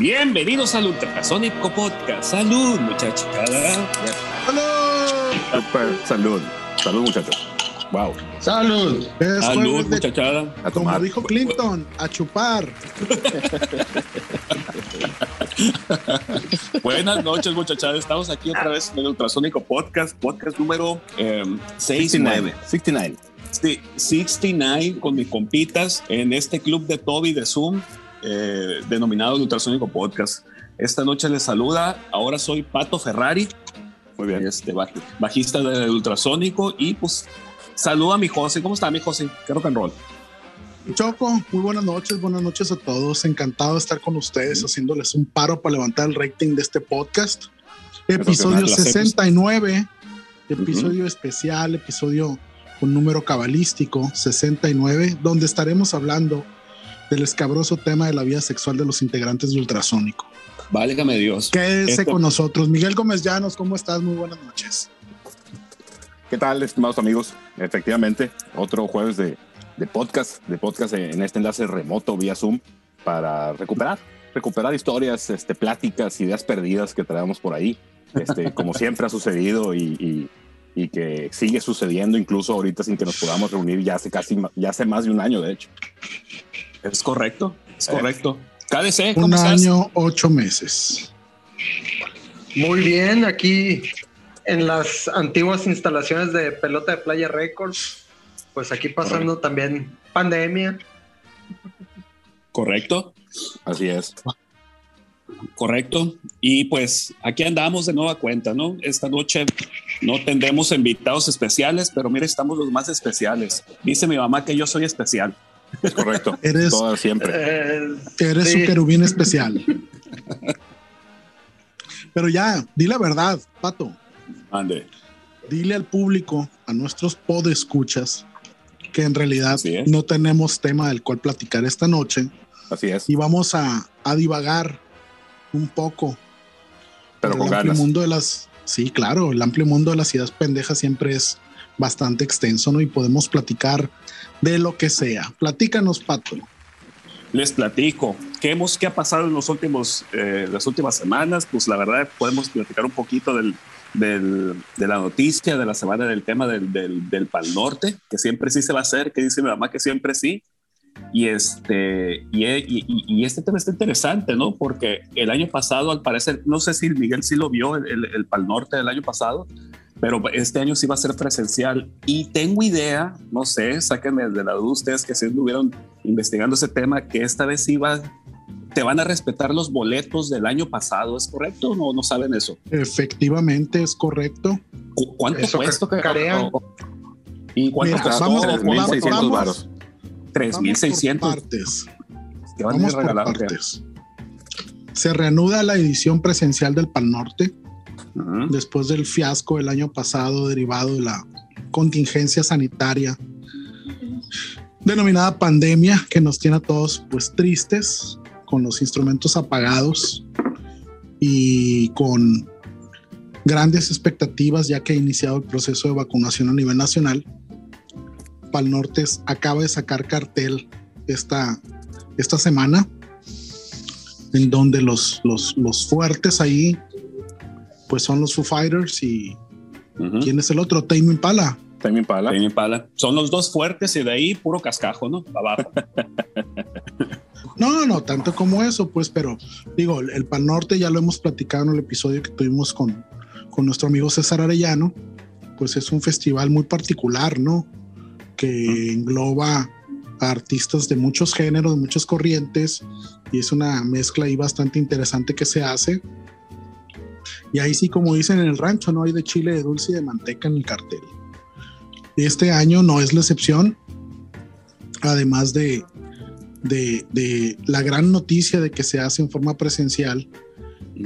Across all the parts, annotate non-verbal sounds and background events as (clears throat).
Bienvenidos al Ultrasónico Podcast. Salud, muchachada. ¡Salud! Super, salud. Salud, muchachos. Wow. ¡Salud! Salud, de- muchachada. A como tomar. dijo Clinton, a chupar. (laughs) Buenas noches, muchachada. Estamos aquí otra vez en el Ultrasónico Podcast, podcast número eh, 69. 69. Sí, 69 con mis compitas en este club de Toby de Zoom, eh, denominado el Ultrasónico Podcast. Esta noche les saluda. Ahora soy Pato Ferrari, Muy bien. este, baj- bajista del Ultrasónico. Y pues saluda a mi José. ¿Cómo está mi José? ¿Qué rock and roll? Choco, muy buenas noches, buenas noches a todos. Encantado de estar con ustedes, haciéndoles un paro para levantar el rating de este podcast. Episodio Eso que me 69, episodio especial, episodio con número cabalístico 69, donde estaremos hablando del escabroso tema de la vida sexual de los integrantes de Ultrasónico. Válgame Dios. Quédese Esto- con nosotros. Miguel Gómez Llanos, ¿cómo estás? Muy buenas noches. ¿Qué tal, estimados amigos? Efectivamente, otro jueves de, de podcast, de podcast en este enlace remoto vía Zoom para recuperar, recuperar historias, este, pláticas, ideas perdidas que traemos por ahí, este, (laughs) como siempre ha sucedido y, y- y que sigue sucediendo incluso ahorita sin que nos podamos reunir ya hace casi, ya hace más de un año, de hecho. Es correcto, es Eh. correcto. KDC, ¿cómo Un estás? año, ocho meses. Muy bien, aquí en las antiguas instalaciones de Pelota de Playa Records, pues aquí pasando también pandemia. Correcto, Así es. correcto. Y pues aquí andamos de nueva cuenta, ¿no? Esta noche no tendremos invitados especiales, pero mire, estamos los más especiales. Dice mi mamá que yo soy especial. Es correcto. (laughs) Eres- Todo siempre. Eh, Eres Sí. su querubín especial. Pero ya, di la verdad, Pato. Ande. Dile al público, a nuestros podescuchas, que en realidad no tenemos tema del cual platicar esta noche Así es. y vamos a, a divagar un poco. Pero con el amplio mundo de las. Sí, claro, el amplio mundo de las ideas pendejas siempre es bastante extenso, ¿no? Y podemos platicar de lo que sea. Platícanos, Pato. Les platico. ¿Qué, hemos, qué ha pasado en los últimos, eh, las últimas semanas? Pues la verdad podemos platicar un poquito del, del- de la noticia de la semana del tema del, del, del Pal Norte, que siempre sí se va a hacer, que dice mi mamá que siempre sí. Y este, y, y- y- y este tema está interesante, ¿no? Porque el año pasado, al parecer, no sé si Miguel sí lo vio, el, el, el Pal Norte del año pasado, pero este año sí va a ser presencial. Y tengo idea, no sé, sáquenme de la duda ustedes que si estuvieron investigando ese tema, que esta vez sí va, te van a respetar los boletos del año pasado, ¿es correcto o no, no saben eso? Efectivamente, es correcto. ¿Cu- ¿Cuánto Eso cuesta? que carean. ¿Y cuánto Mira, costó? vamos- 3.600 vamos- varos. Vamos por 3.600. partes. Van a Vamos regalados, partes. Se reanuda la edición presencial del Pal Norte después del fiasco del año pasado derivado de la contingencia sanitaria denominada pandemia que nos tiene a todos pues tristes con los instrumentos apagados y con grandes expectativas ya que ha iniciado el proceso de vacunación a nivel nacional. Pal Norte acaba de sacar cartel esta, esta semana en donde los, los, los fuertes ahí pues son los Foo Fighters y Ujú. ¿quién es el otro? Tame Impala. También para Tame Impala. Son los dos fuertes y de ahí puro cascajo, ¿no? Abajo. No, (laughs) no, no, tanto como eso, pues, pero digo, el Pan Norte ya lo hemos platicado en el episodio que tuvimos con, con nuestro amigo César Arellano, pues es un festival muy particular, ¿no? Que engloba a artistas de muchos géneros, de muchas corrientes, y es una mezcla ahí bastante interesante que se hace. Y ahí sí, como dicen en el rancho, no hay de chile, de dulce y de manteca en el cartel. Este año no es la excepción, además de, de, de la gran noticia de que se hace en forma presencial,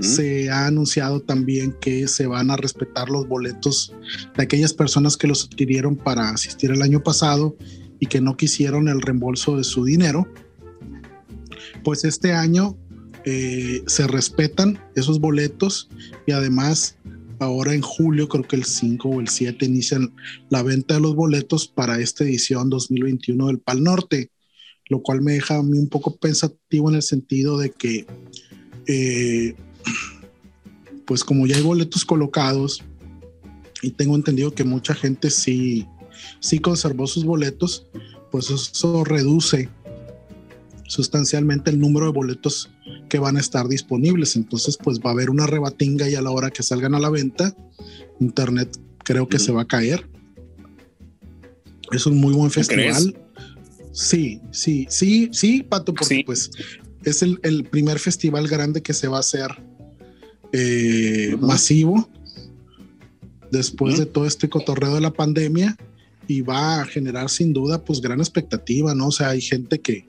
se ha anunciado también que se van a respetar los boletos de aquellas personas que los adquirieron para asistir el año pasado y que no quisieron el reembolso de su dinero. Pues este año eh, se respetan esos boletos y además ahora en julio, creo que el 5 o el 7, inician la venta de los boletos para esta edición 2021 del Pal Norte, lo cual me deja a mí un poco pensativo en el sentido de que eh, pues como ya hay boletos colocados y tengo entendido que mucha gente sí, sí conservó sus boletos, pues eso reduce sustancialmente el número de boletos que van a estar disponibles. Entonces, pues va a haber una rebatinga y a la hora que salgan a la venta, Internet creo que se va a caer. Es un muy buen festival. Sí, sí, sí, sí, Pato, porque pues es el, primer festival grande que se va a hacer eh, masivo después de todo este cotorreo de la pandemia y va a generar sin duda pues gran expectativa, ¿no? O sea, hay gente que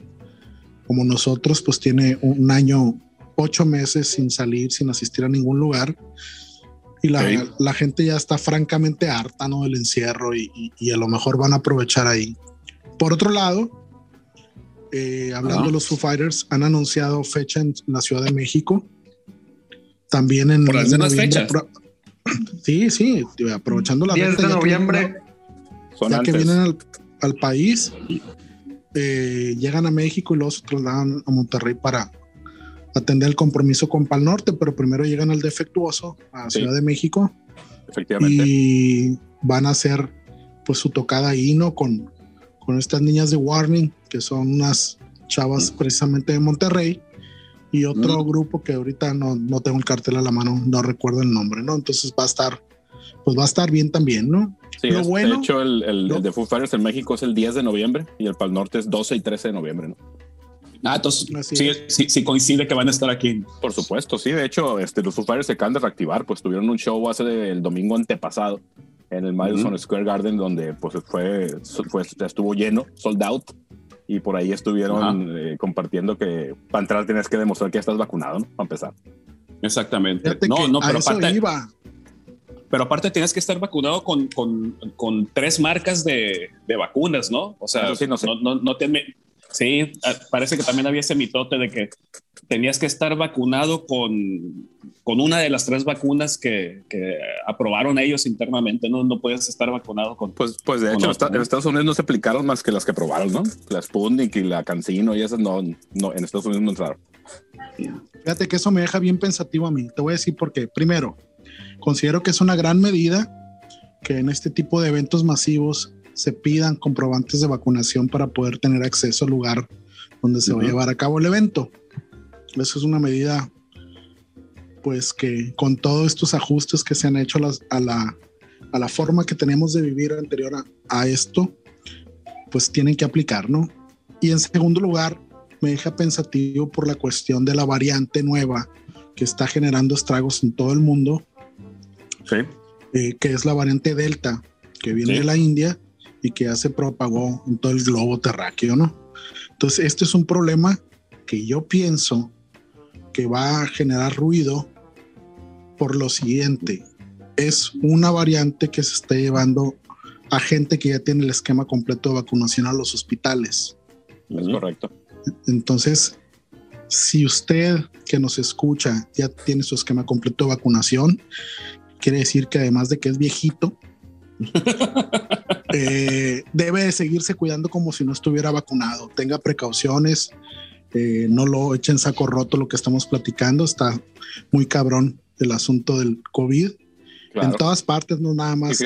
como nosotros pues tiene un año, ocho meses sin salir, sin asistir a ningún lugar y la, gente ya está francamente harta, ¿no? Del encierro y, a lo mejor van a aprovechar ahí. Por otro lado, eh, hablando de los Foo Fighters, han anunciado fecha en la Ciudad de México. También en... Por algunas fechas. (clears throat) Sí, sí, aprovechando la 10 de noviembre. Ya que vienen al, país, eh, llegan a México y luego se trasladan a Monterrey para atender el compromiso con Pal Norte, pero primero llegan al defectuoso, a Ciudad de México. Efectivamente. Y van a hacer pues su tocada ahí, ¿no? Con, con estas niñas de Warning, que son unas chavas precisamente de Monterrey, y otro grupo que ahorita no, no tengo el cartel a la mano, no recuerdo el nombre, ¿no? Entonces va a estar, pues va a estar bien también, ¿no? Sí, de hecho el, el, de Foo Fighters en México es el 10 de noviembre y el Pal Norte es 12 y 13 de noviembre, ¿no? Ah, entonces sí, sí, coincide que van a estar aquí. Por supuesto, sí. De hecho, este, los Foo Fighters se acaban de reactivar, pues tuvieron un show hace el domingo antepasado en el Madison Square Garden, donde pues fue, fue, estuvo lleno, sold out y por ahí estuvieron eh, compartiendo que para entrar tienes que demostrar que ya estás vacunado, ¿no? Para empezar. Exactamente. no, no, pero aparte, pero aparte tienes que estar vacunado con, con, con tres marcas de, de, vacunas, ¿no? O sea, no, no, no, te, Sí, ah, parece que también había ese mitote de que tenías que estar vacunado con, con una de las tres vacunas que, que aprobaron ellos internamente, ¿no? No puedes estar vacunado con... Pues, pues de hecho, en Estados Unidos no se aplicaron más que las que aprobaron, ¿no? La Sputnik y la Cancino y esas no, no en Estados Unidos no entraron. Fíjate que eso me deja bien pensativo a mí. Te voy a decir porque, primero, considero que es una gran medida que en este tipo de eventos masivos se pidan comprobantes de vacunación para poder tener acceso al lugar donde se va a llevar a cabo el evento. Eso es una medida, pues que con todos estos ajustes que se han hecho a, la, a la, forma que tenemos de vivir anterior a, esto, pues tienen que aplicar, ¿no? Y en segundo lugar, me deja pensativo por la cuestión de la variante nueva que está generando estragos en todo el mundo, sí. Eh, que es la variante Delta, que viene de la India y que ya se propagó en todo el globo terráqueo, ¿no? Entonces, este es un problema que yo pienso que va a generar ruido por lo siguiente. Es una variante que se está llevando a gente que ya tiene el esquema completo de vacunación a los hospitales. Es correcto. Entonces, si usted que nos escucha ya tiene su esquema completo de vacunación, quiere decir que además de que es viejito, (laughs) eh, debe seguirse cuidando como si no estuviera vacunado. Tenga precauciones, eh, no lo echen saco roto lo que estamos platicando. Está muy cabrón el asunto del COVID. En todas partes, no nada más.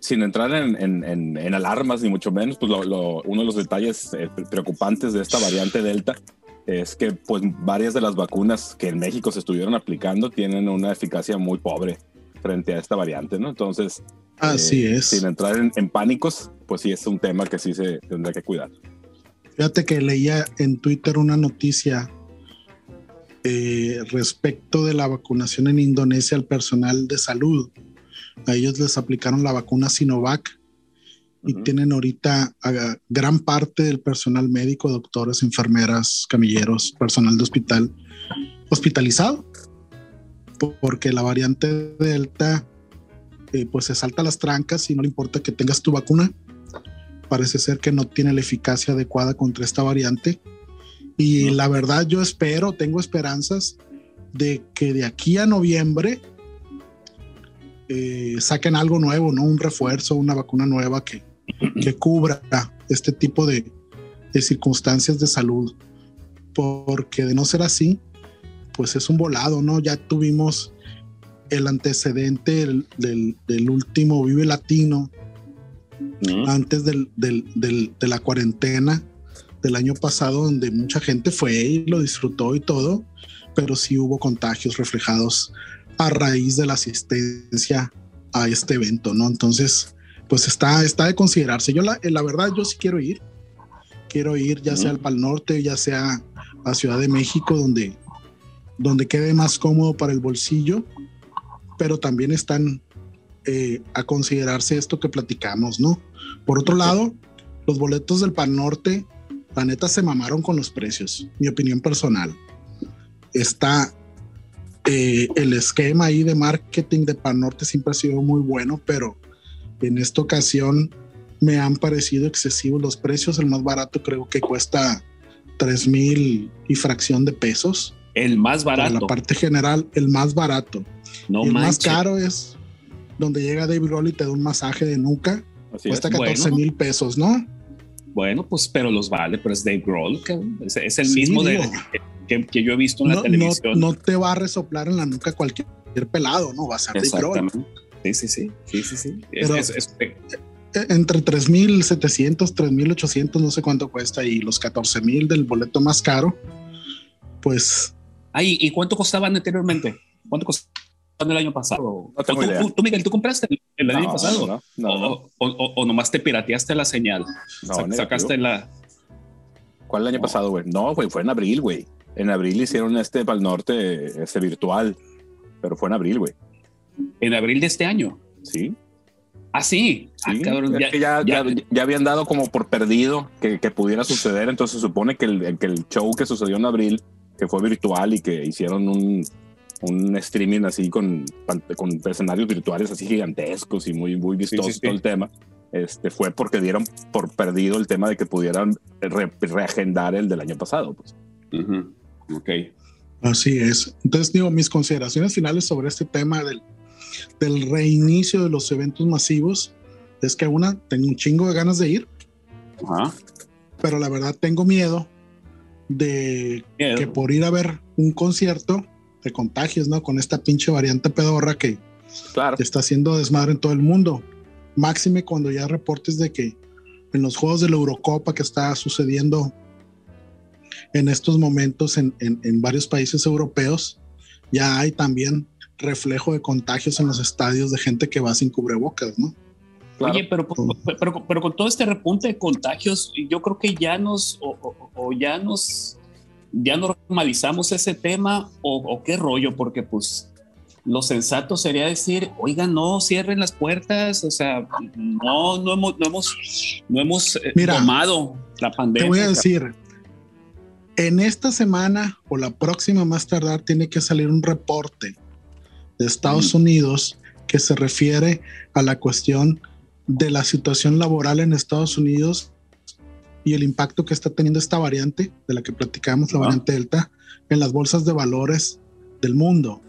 sin, entrar en, alarmas ni mucho menos, pues uno de los detalles eh, preocupantes de esta variante Delta es que pues varias de las vacunas que en México se estuvieron aplicando tienen una eficacia muy pobre frente a esta variante, ¿no? Entonces, así eh, es. Sin entrar en, pánicos, pues sí es un tema que sí se tendrá que cuidar. Fíjate que leía en Twitter una noticia eh, respecto de la vacunación en Indonesia al personal de salud. A ellos les aplicaron la vacuna Sinovac y tienen ahorita a gran parte del personal médico, doctores, enfermeras, camilleros, personal de hospital hospitalizado porque la variante Delta eh, pues se salta las trancas y no le importa que tengas tu vacuna. Parece ser que no tiene la eficacia adecuada contra esta variante. Y la verdad yo espero, tengo esperanzas de que de aquí a noviembre eh, saquen algo nuevo, ¿no? Un refuerzo, una vacuna nueva que, que cubra este tipo de, de circunstancias de salud. Porque de no ser así, pues es un volado, ¿no? Ya tuvimos el antecedente del, último Vive Latino, antes del, de la cuarentena del año pasado, donde mucha gente fue y lo disfrutó y todo, pero sí hubo contagios reflejados a raíz de la asistencia a este evento, ¿no? Entonces, pues está, está de considerarse. Yo la, la verdad, yo sí quiero ir. Quiero ir ya sea al Pal Norte, ya sea a Ciudad de México, donde, donde quede más cómodo para el bolsillo, pero también están eh, a considerarse esto que platicamos, ¿no? Por otro lado, los boletos del Pan Norte, la neta se mamaron con los precios, mi opinión personal. Está eh, el esquema ahí de marketing de Pan Norte siempre ha sido muy bueno, pero en esta ocasión me han parecido excesivos los precios. El más barato creo que cuesta 3 mil y fracción de pesos. El más barato. la parte general, el más barato. No el más caro es donde llega David Grohl y te da un masaje de nuca. cuesta 14 mil pesos, ¿no? Bueno, pues, pero los vale, pero es Dave Grohl, que es, el mismo de, que, yo he visto en la televisión. No, te va a resoplar en la nuca cualquier pelado, ¿no? Va a ser Dave Grohl. Sí, sí, sí, sí, sí, sí. Eh, entre 3.700, 3.800, no sé cuánto cuesta, y los 14.000 del boleto más caro, pues... Ay, ¿y cuánto costaban anteriormente? ¿Cuánto costaban el año pasado? tú, Miguel, ¿tú compraste el, año pasado? No, o, nomás te pirateaste la señal. sacaste la... ¿Cuál el año pasado, güey? No, güey, fue en abril, güey. En abril hicieron este para el norte, este virtual, pero fue en abril, güey. En abril de este año. Sí. Ah, sí. Ah, ya, ya, habían dado como por perdido que, pudiera suceder. Entonces se supone que el, que el show que sucedió en abril, que fue virtual y que hicieron un, un streaming así con, con escenarios virtuales así gigantescos y muy, muy vistosos todo el tema, este, fue porque dieron por perdido el tema de que pudieran reagendar el del año pasado. Pues. Ok. Así es. Entonces, digo, mis consideraciones finales sobre este tema del, del reinicio de los eventos masivos es que una, tengo un chingo de ganas de ir, pero la verdad tengo miedo de que por ir a ver un concierto de contagios, ¿no? Con esta pinche variante pedorra que, claro. está haciendo desmadre en todo el mundo. Máxime cuando ya reportes de que en los juegos de la Eurocopa que está sucediendo en estos momentos en, en varios países europeos, ya hay también reflejo de contagios en los estadios de gente que va sin cubrebocas, ¿no? Oye, pero, pero, pero, con todo este repunte de contagios, yo creo que ya nos, o, ya nos, ya normalizamos ese tema, o, qué rollo, porque pues lo sensato sería decir, oiga, no cierren las puertas, o sea, no, no hemos, no hemos, no hemos eh, tomado la pandemia. Te voy a decir, en esta semana o la próxima más tardar tiene que salir un reporte de Estados Unidos que se refiere a la cuestión de la situación laboral en Estados Unidos y el impacto que está teniendo esta variante de la que platicamos, la variante Delta, en las bolsas de valores del mundo,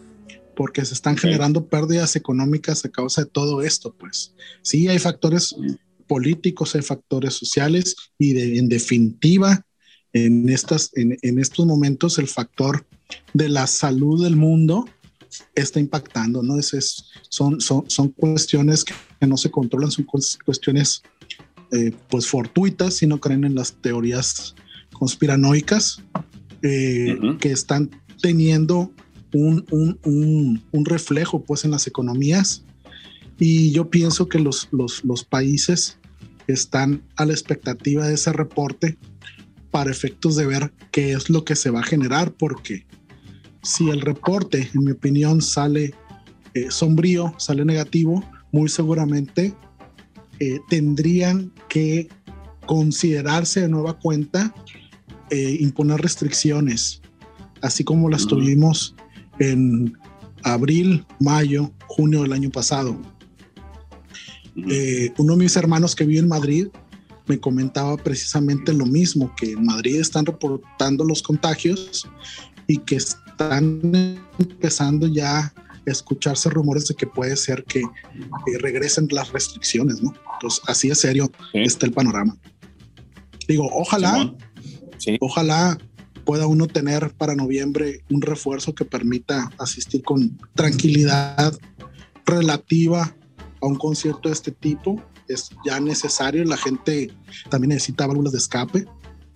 porque se están generando pérdidas económicas a causa de todo esto, pues. Sí, hay factores políticos, hay factores sociales y de, en definitiva, en, estas, en, en estos momentos el factor de la salud del mundo está impactando, ¿no? Es, son, son, son cuestiones que no se controlan, son cuestiones eh, pues fortuitas, si no creen en las teorías conspiranoicas, eh, que están teniendo un, un, un, reflejo pues en las economías. Y yo pienso que los, los, los países están a la expectativa de ese reporte para efectos de ver qué es lo que se va a generar, porque si el reporte, en mi opinión, sale eh, sombrío, sale negativo, muy seguramente eh, tendrían que considerarse de nueva cuenta eh, imponer restricciones, así como las tuvimos en abril, mayo, junio del año pasado. uno de mis hermanos que vive en Madrid me comentaba precisamente lo mismo, que en Madrid están reportando los contagios y que están empezando ya a escucharse rumores de que puede ser que, regresen las restricciones, ¿no? Entonces, así de serio está el panorama. Digo, ojalá, ojalá pueda uno tener para noviembre un refuerzo que permita asistir con tranquilidad relativa a un concierto de este tipo. Es ya necesario, la gente también necesita válvulas de escape.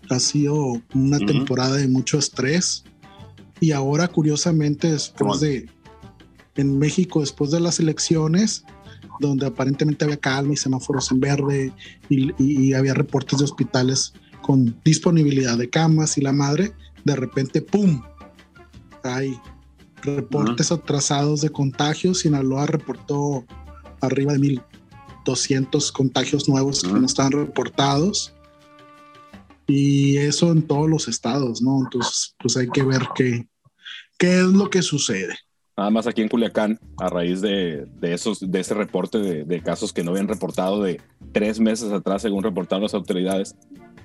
Ha sido una temporada de mucho estrés y ahora curiosamente después de en México después de las elecciones donde aparentemente había calma y semáforos en verde y, había reportes de hospitales con disponibilidad de camas y la madre, de repente, ¡pum! Hay reportes atrasados de contagios. Sinaloa reportó arriba de 1.200 contagios nuevos que no estaban reportados. Y eso en todos los estados, ¿no? Entonces, pues hay que ver qué, qué es lo que sucede. Nada más aquí en Culiacán, a raíz de, esos, de ese reporte de, casos que no habían reportado de tres meses atrás, según reportaron las autoridades,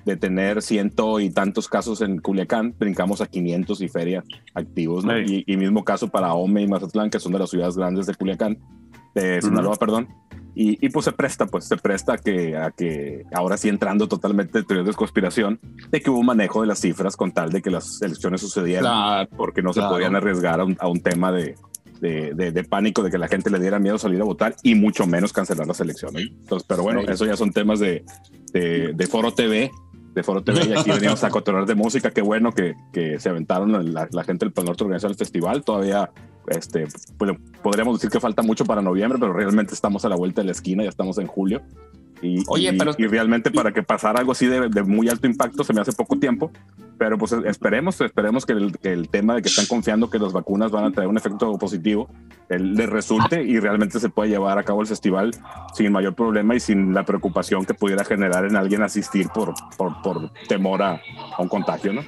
de tener ciento y tantos casos en Culiacán, brincamos a 500 y feria activos, ¿no? Y, mismo caso para Ome y Mazatlán, que son de las ciudades grandes de Culiacán, de Sinaloa, perdón. Y, pues se presta, pues se presta a que, a que ahora sí entrando totalmente en teorías de conspiración, de que hubo un manejo de las cifras con tal de que las elecciones sucedieran, porque no se podían arriesgar a un, a un tema de, de, de, pánico, de que la gente le diera miedo salir a votar y mucho menos cancelar las elecciones. Entonces, pero bueno, eso ya son temas de, de, Foro TV, de Foro TV y aquí (laughs) venimos a cotorrear de música. Qué bueno que, que se aventaron la, la gente del Pal Norte organizar el festival. Todavía este, pues, podríamos decir que falta mucho para noviembre, pero realmente estamos a la vuelta de la esquina, ya estamos en julio. Y, Oye, pero, y realmente para que pasara algo así de, de, muy alto impacto se me hace poco tiempo, pero pues esperemos, esperemos que el, que el, tema de que están confiando que las vacunas van a traer un efecto positivo le resulte y realmente se pueda llevar a cabo el festival sin mayor problema y sin la preocupación que pudiera generar en alguien asistir por, por, por temor a, a un contagio, ¿no?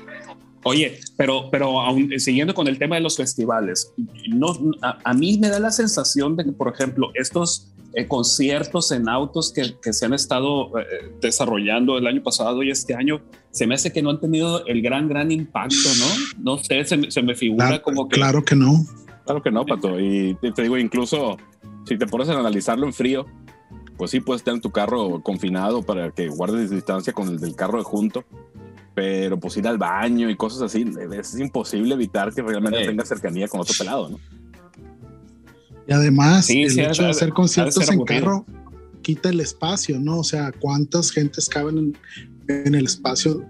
Oye, pero, pero aún, siguiendo con el tema de los festivales, no, a, mí me da la sensación de que, por ejemplo, estos eh, conciertos en autos que, que se han estado eh, desarrollando el año pasado y este año, se me hace que no han tenido el gran, gran impacto, ¿no? No sé, se, se me figura como que... Claro que no. Claro que no, Pato. Y te digo, incluso si te pones a analizarlo en frío, pues sí puedes tener tu carro confinado para que guardes distancia con el del carro de junto pero pues ir al baño y cosas así, es imposible evitar que realmente tenga cercanía con otro pelado, ¿no? Y además, el hecho de hacer conciertos en carro quita el espacio, ¿no? O sea, ¿cuántas gentes caben en, el espacio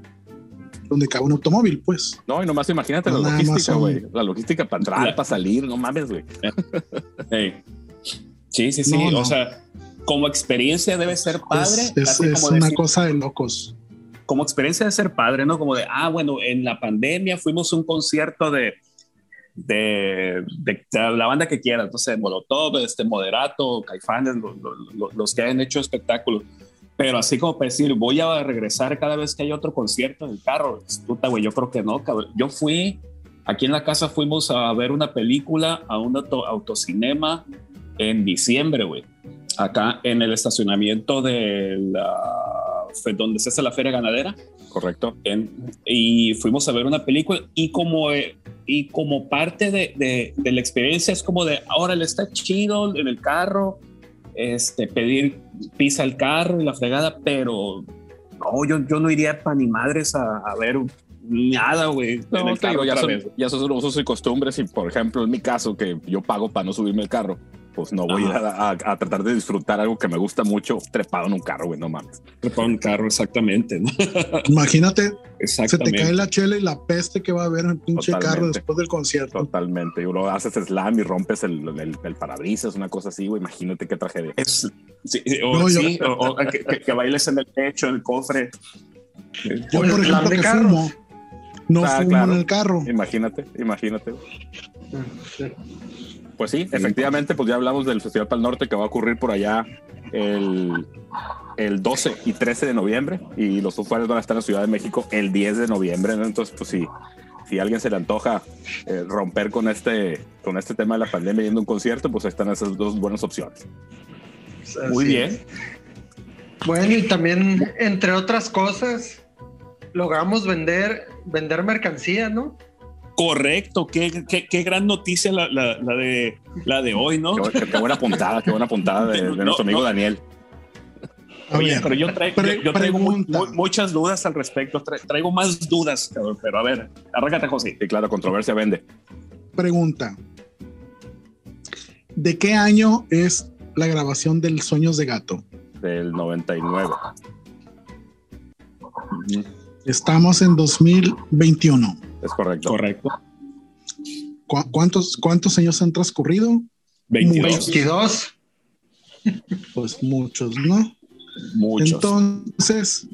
donde cabe un automóvil, pues? No, y nomás imagínate la logística, güey. La logística para entrar, para salir, no mames, güey. (laughs) Sí, sí, sí. O sea, como experiencia debe ser padre. Es, una cosa de locos como experiencia de ser padre, ¿no? Como de, ah, bueno, en la pandemia fuimos a un concierto de, de, de, la banda que quiera, entonces Molotov, este Moderato, Caifanes, los que hayan hecho espectáculos. Pero así como para decir, voy a regresar cada vez que hay otro concierto en el carro, puta, güey, yo creo que no, cabrón. Yo fui, aquí en la casa fuimos a ver una película a un auto, autocinema en diciembre, güey. Acá en el estacionamiento de la donde se hace la feria ganadera. Correcto. y fuimos a ver una película y como, eh, y como parte de, de, la experiencia es como de, ahora le está chido en el carro, este, pedir pisa al carro y la fregada, pero no, yo, yo no iría para ni madres a, a ver nada, güey. No, ya, son, ya son usos y costumbres y, por ejemplo, en mi caso, que yo pago para no subirme el carro, pues no voy a, tratar de disfrutar algo que me gusta mucho trepado en un carro, güey, no mames. Trepado en un carro, exactamente. (laughs) Imagínate, se te cae la chela y la peste que va a haber en el pinche carro después del concierto. Totalmente. Y luego haces slam y rompes el, el, parabrisas, una cosa así, güey. Imagínate qué tragedia. o, que, bailes en el techo, en el cofre. Yo, por ejemplo, que fumo, no ah, fumo en el carro. Imagínate, imagínate. Sí. Pues sí, efectivamente, pues ya hablamos del Festival Pal Norte que va a ocurrir por allá el, el 12 y 13 de noviembre y los usuarios van a estar en la Ciudad de México el 10 de noviembre. Entonces, pues sí, si a alguien se le antoja eh, romper con este, con este tema de la pandemia yendo a un concierto, pues están esas dos buenas opciones. Muy bien. Bueno, y también, entre otras cosas, logramos vender, vender mercancía, ¿no? Correcto, qué, qué, qué gran noticia la, la, la, de, la de hoy, ¿no? Qué, buena puntada, qué buena puntada de, nuestro amigo Daniel. Oye, pero yo, traigo muchas dudas al respecto. traigo más dudas, pero a ver, arráncate, José. Sí, claro, controversia vende. Pregunta. ¿De qué año es la grabación del Sueños de Gato? Del 99. Estamos en 2021. Es correcto. Correcto. ¿Cuántos, cuántos años han transcurrido? 22. Pues muchos, ¿no? Muchos. Entonces,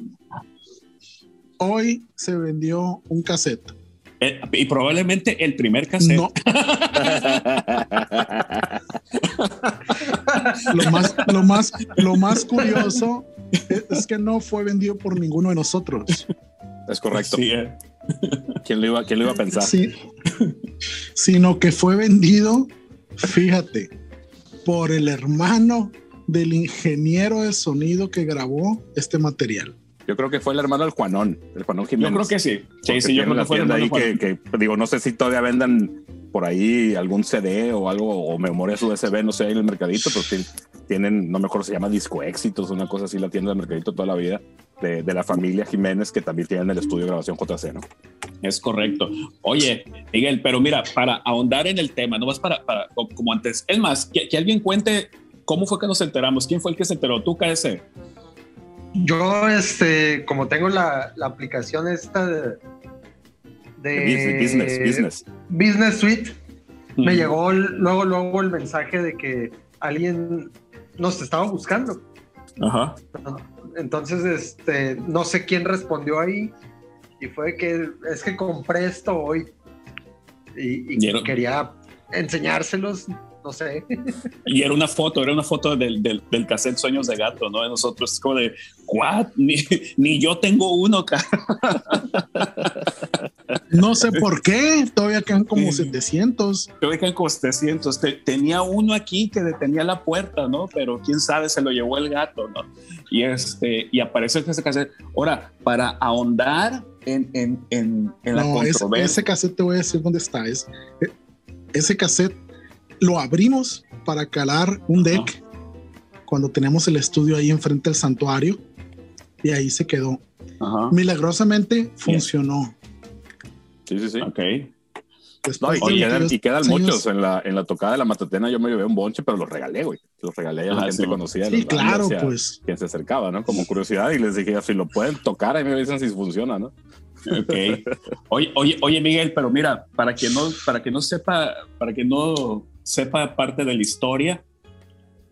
hoy se vendió un cassette. Eh, y probablemente el primer cassette. No. (laughs) lo, más, lo, más, lo más curioso es que no fue vendido por ninguno de nosotros. Es correcto. Eh. (laughs) ¿Quién, lo iba, ¿Quién lo iba a pensar? Sí. Sino que fue vendido, fíjate, por el hermano del ingeniero de sonido que grabó este material. Yo creo que fue el hermano del Juanón, el Juanón Jiménez. Yo creo que sí. Sí, sí, yo creo que fue el ahí que, digo, no sé si todavía vendan por ahí algún CD o algo, o memorias USB, no sé, ahí en el mercadito, pero tienen, no me acuerdo, se llama Disco Éxitos, una cosa así, la tienda del mercadito toda la vida, de, de, la familia Jiménez, que también tienen el estudio de grabación JC, ¿no? Es correcto. Oye, Miguel, pero mira, para ahondar en el tema, no vas para, para como antes, es más, que, que alguien cuente ¿Cómo fue que nos enteramos? ¿Quién fue el que se enteró? ¿Tú, KS? Yo, este, como tengo la, aplicación esta de, business, business, business. Suite, me llegó luego, luego el mensaje de que alguien nos estaba buscando. Ajá. Entonces, este, no sé quién respondió ahí y fue que es que compré esto hoy y, y quería enseñárselos no sé. Y era una foto, era una foto del, del, del cassette Sueños de Gato, ¿no? De nosotros, es como de, ¿what? (laughs) Ni, ni yo tengo uno, cara. No sé por qué, todavía quedan como 700. Todavía quedan como 700. tenía uno aquí que detenía la puerta, ¿no? Pero quién sabe, se lo llevó el gato, ¿no? Y, este, y aparece ese cassette. Ahora, para ahondar en, en, en, la controversia. Ese, cassette te voy a decir dónde está. Es, ese cassette lo abrimos para calar un deck cuando teníamos el estudio ahí enfrente del santuario y ahí se quedó. Milagrosamente funcionó. Sí, sí, sí. Ok. y, quedan, muchos en la, en la tocada de la matatena. Yo me llevé un bonche, pero los regalé, güey. Los regalé a la gente conocida. Sí, claro, pues. Quien se acercaba, ¿no? Como curiosidad. Y les dije, si lo pueden tocar, ahí me dicen si funciona, ¿no? Ok. Oye, oye, oye, Miguel, pero mira, para que no, para que no sepa, para que no sepa parte de la historia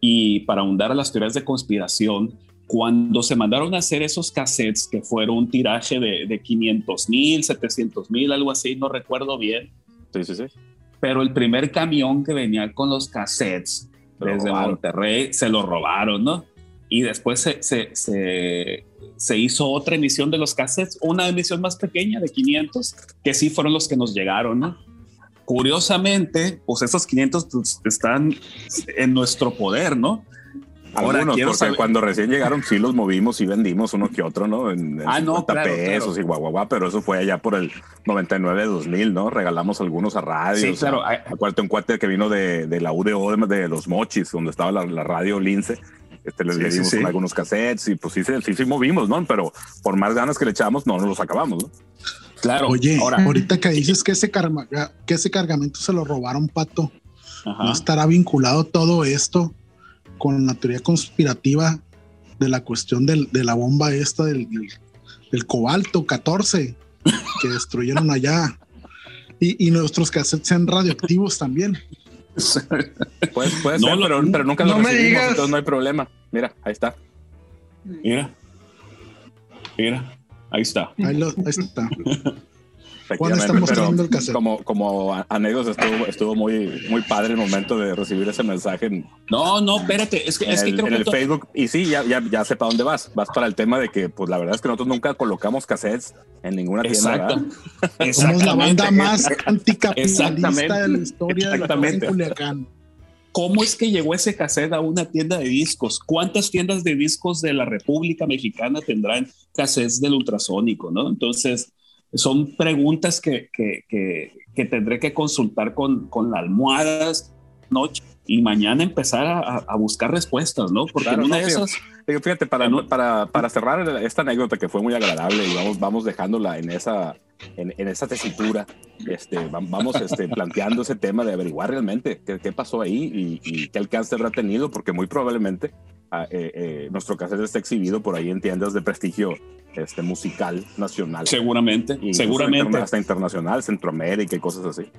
y para ahondar a las teorías de conspiración, cuando se mandaron a hacer esos cassettes que fueron un tiraje de, de 500 mil, 700 mil, algo así, no recuerdo bien. Sí, sí, sí. Pero el primer camión que venía con los cassettes desde Monterrey se lo robaron, ¿no? Y después se, se, se, se, hizo otra emisión de los cassettes, una emisión más pequeña de 500, que sí fueron los que nos llegaron, ¿no? Curiosamente, pues esos 500 pues, están en nuestro poder, ¿no? Ahora, Algunos, porque cuando recién llegaron sí los movimos y vendimos uno que otro, ¿no? En, ah, no, claro, pesos y guau, pero eso fue allá por el 99-2000, ¿no? Regalamos algunos a radio. Sí, claro. A, cuarto en cuate que vino de, de, la UDO de, los Mochis, donde estaba la, radio Lince. Este, les dimos algunos cassettes y pues sí, sí, sí, movimos, ¿no? Pero por más ganas que le echamos, no nos los acabamos, ¿no? Claro. Oye, ahora, ahorita que dices que ese, que ese cargamento se lo robaron, Pato, ¿no estará vinculado todo esto con la teoría conspirativa de la cuestión del, de la bomba esta del, del, cobalto 14 que (laughs) destruyeron allá? Y, y, nuestros cassettes sean radioactivos también. Pues puede ser, pero, nunca lo recibimos, entonces no hay problema. Mira, ahí está. Mira. Mira. Ahí está. Ahí, está. (laughs) Cuando estamos pero el cassette. Como, como anécdota estuvo, estuvo muy, muy padre el momento de recibir ese mensaje. no, no, espérate, es que, es que creo en el Facebook. Y sí, ya, ya, ya sé para dónde vas. Vas para el tema de que, pues la verdad es que nosotros nunca colocamos cassettes en ninguna tienda. Exacto. (laughs) Somos la banda más anticapitalista de la historia de la Culiacán. ¿Cómo es que llegó ese cassette a una tienda de discos? ¿Cuántas tiendas de discos de la República Mexicana tendrán cassettes del ultrasónico? ¿no? Entonces, son preguntas que, que, que, tendré que consultar con, con almohadas noche y mañana empezar a, buscar respuestas, ¿no? Porque una de esas... Fíjate, para, para, para cerrar esta anécdota que fue muy agradable y vamos, vamos dejándola en esa, en, en esa tesitura, este, vamos este, planteando ese tema de averiguar realmente qué, qué pasó ahí y, y, qué alcance habrá tenido, porque muy probablemente ah, eh, eh, nuestro cassette está exhibido por ahí en tiendas de prestigio este, musical nacional. Seguramente, seguramente. Hasta internacional, Centroamérica y cosas así.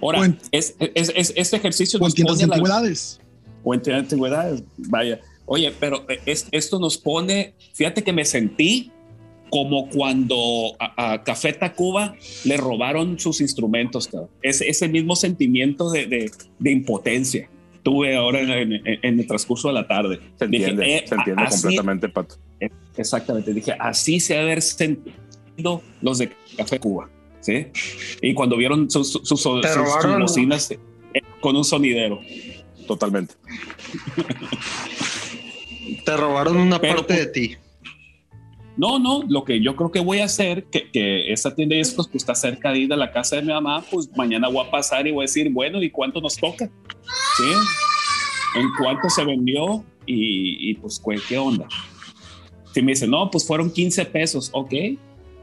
Ahora, es, es, es, este ejercicio... O en tiendas de antigüedades. o en tiendas de antigüedades, vaya. Oye, pero esto nos pone, fíjate que me sentí como cuando a, Café Tacuba le robaron sus instrumentos, Ese, ese mismo sentimiento de, de, impotencia tuve ahora en, el transcurso de la tarde. Se entiende, eh, se entiende completamente, Pato. Exactamente, dije, así se haber sentido los de Café Cuba, ¿sí? Y cuando vieron sus, sus, sus, bocinas eh, con un sonidero. Totalmente. Te robaron una parte de ti. No, no, lo que yo creo que voy a hacer, que, que esa tienda de discos pues, está cerca de ir a la casa de mi mamá, pues mañana voy a pasar y voy a decir, bueno, ¿y cuánto nos toca? ¿Sí? ¿En cuánto se vendió? Y, y pues, ¿qué onda? Si me dice, no, pues fueron 15 pesos, ok,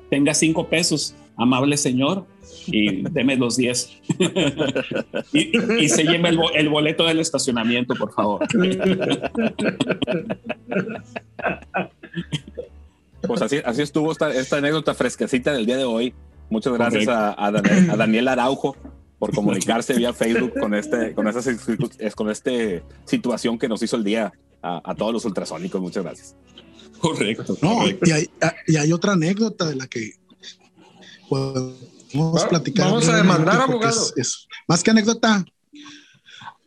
tenga 5 pesos, amable señor, y (laughs) deme los 10. (laughs) y, y, se lleve el, el, boleto del estacionamiento, por favor. (laughs) Pues así, así estuvo esta, esta anécdota fresquecita del día de hoy. Muchas gracias a, a, Daniel, Araujo por comunicarse vía Facebook con este, con esta con este situación que nos hizo el día a, todos los ultrasónicos. Muchas gracias. Correcto. No, Y, hay, y hay otra anécdota de la que podemos platicar. Vamos a demandar, abogado. más que anécdota,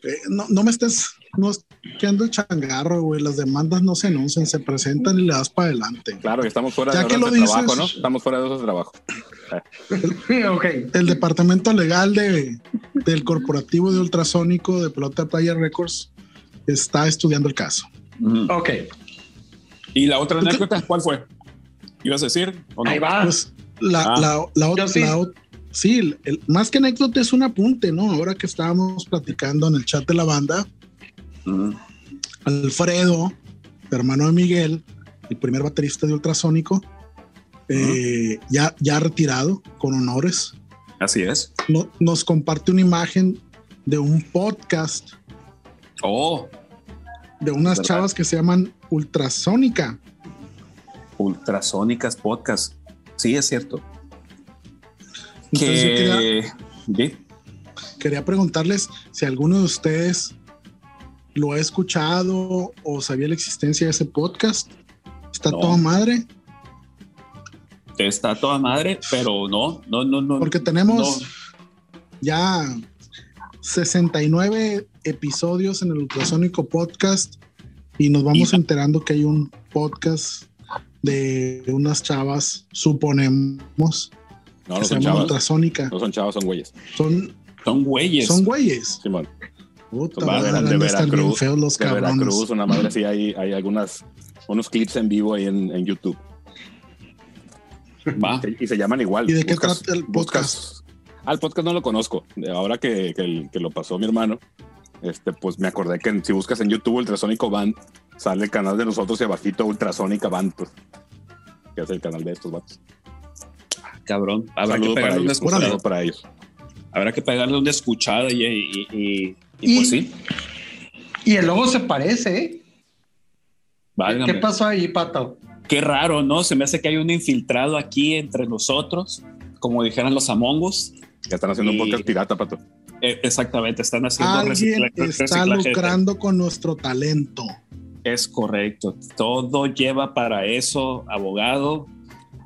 eh, no, no, me estés no que ando changarro, güey. Las demandas no se anuncian, se presentan y le das para adelante. Claro, estamos fuera de, trabajo, ¿no? Estamos fuera de esos trabajo. (laughs) El, el departamento legal de, del corporativo de ultrasónico de Pelota Playa Records está estudiando el caso. Ok. ¿Y la otra anécdota cuál fue? ¿Ibas a decir? Ahí va. Pues la, ah. la, la, otra, sí, más que anécdota es un apunte, ¿no? Ahora que estábamos platicando en el chat de la banda, Alfredo, hermano de Miguel, el primer baterista de Ultrasónico, eh, ya, ya retirado, con honores. Así es. nos comparte una imagen de un podcast. Oh. De unas chavas que se llaman Ultrasónica. Ultrasónicas Podcast. Sí, es cierto. quería, quería preguntarles si alguno de ustedes lo ha escuchado o sabía la existencia de ese podcast. Está toda madre. Está toda madre, pero no, no, no, no. Porque tenemos ya 69 episodios en el Ultrasónico Podcast y nos vamos enterando que hay un podcast de unas chavas, suponemos. No, no son chavas. Ultrasónica. No son chavas, son güeyes. Son, son güeyes. Son güeyes. Simón. Puta, de, Veracruz, feos los de Veracruz, una madre así, hay, hay algunas, unos clips en vivo ahí en, en YouTube. Va. Y se llaman igual. ¿Y de qué trata el podcast? Al ah, podcast no lo conozco. Ahora que, que, que, lo pasó mi hermano, este, pues me acordé que si buscas en YouTube Ultrasónico Band, sale el canal de nosotros y abajito Ultrasónica Band, pues, que es el canal de estos vatos. Cabrón. Habrá que pegarle una escuchada para ellos. Habrá que pegarle una escuchada y, y y, pues sí. Y el logo se parece, ¿eh? ¿Qué pasó ahí, Pato? Qué raro, ¿no? Se me hace que hay un infiltrado aquí entre nosotros, como dijeran los amongos. Que están haciendo un podcast pirata, Pato. E, exactamente, están haciendo Alguien está lucrando con nuestro talento. Es correcto. Todo lleva para eso, abogado.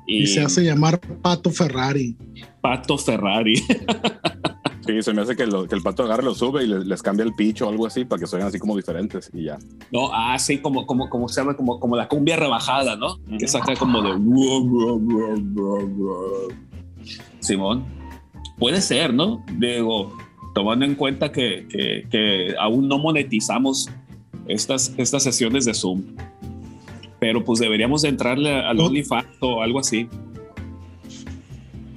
y se hace llamar Pato Ferrari. Pato Ferrari. (laughs) Sí, se me hace que, el pato agarre, lo sube y les, cambia el pitch o algo así para que suenen así como diferentes y ya. No, así ah, como, como, como se llama, como, como la cumbia rebajada, ¿no? Que saca como de. Simón, puede ser, ¿no? Digo, tomando en cuenta que, que, aún no monetizamos estas, estas sesiones de Zoom, pero pues deberíamos de entrarle al OnlyFans o algo así.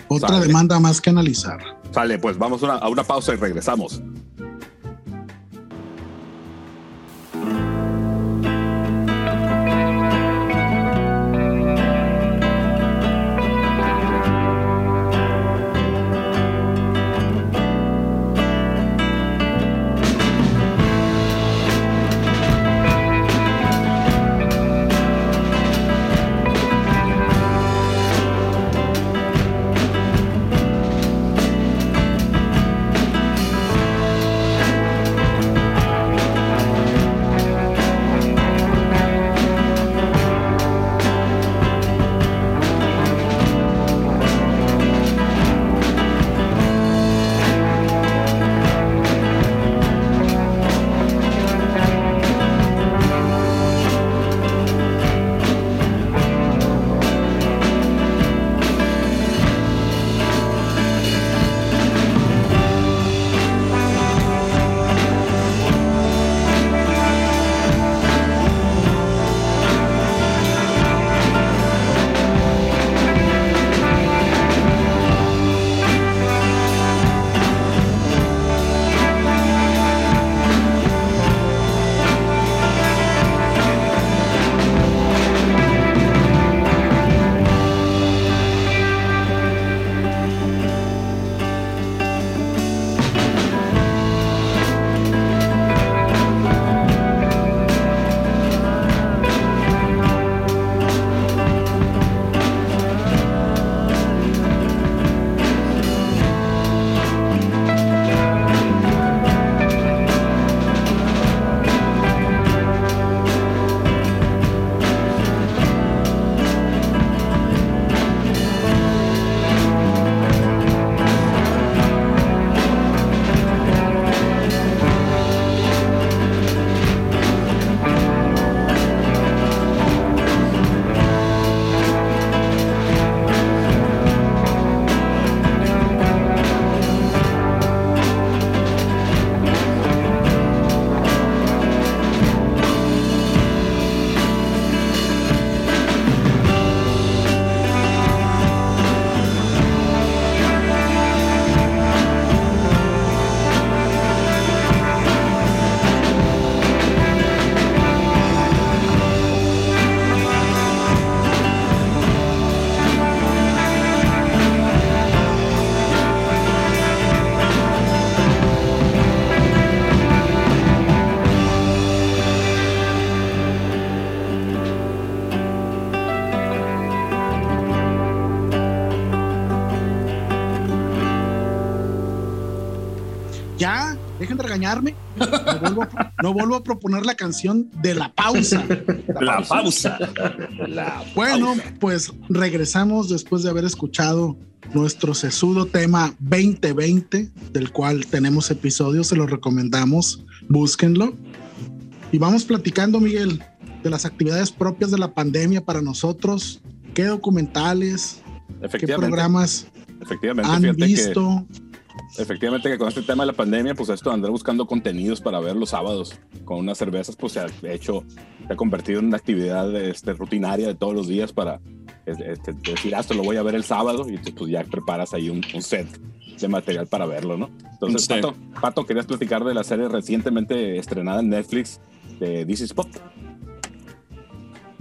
Otra demanda más que analizar. Sale, pues vamos a una pausa y regresamos. Dejen de regañarme. No vuelvo, a proponer la canción de la pausa. La, pausa. bueno, pues regresamos después de haber escuchado nuestro sesudo tema 2020, del cual tenemos episodios, se lo recomendamos, búsquenlo. Y vamos platicando, Miguel, de las actividades propias de la pandemia para nosotros, qué documentales, qué programas efectivamente, han visto. Efectivamente que con este tema de la pandemia, pues esto andar buscando contenidos para ver los sábados con unas cervezas, pues se ha hecho, se ha convertido en una actividad este, rutinaria de todos los días para este, decir, ah, esto lo voy a ver el sábado y pues ya preparas ahí un, set de material para verlo, ¿no? Entonces, Pato, Pato, querías platicar de la serie recientemente estrenada en Netflix de This is Pop.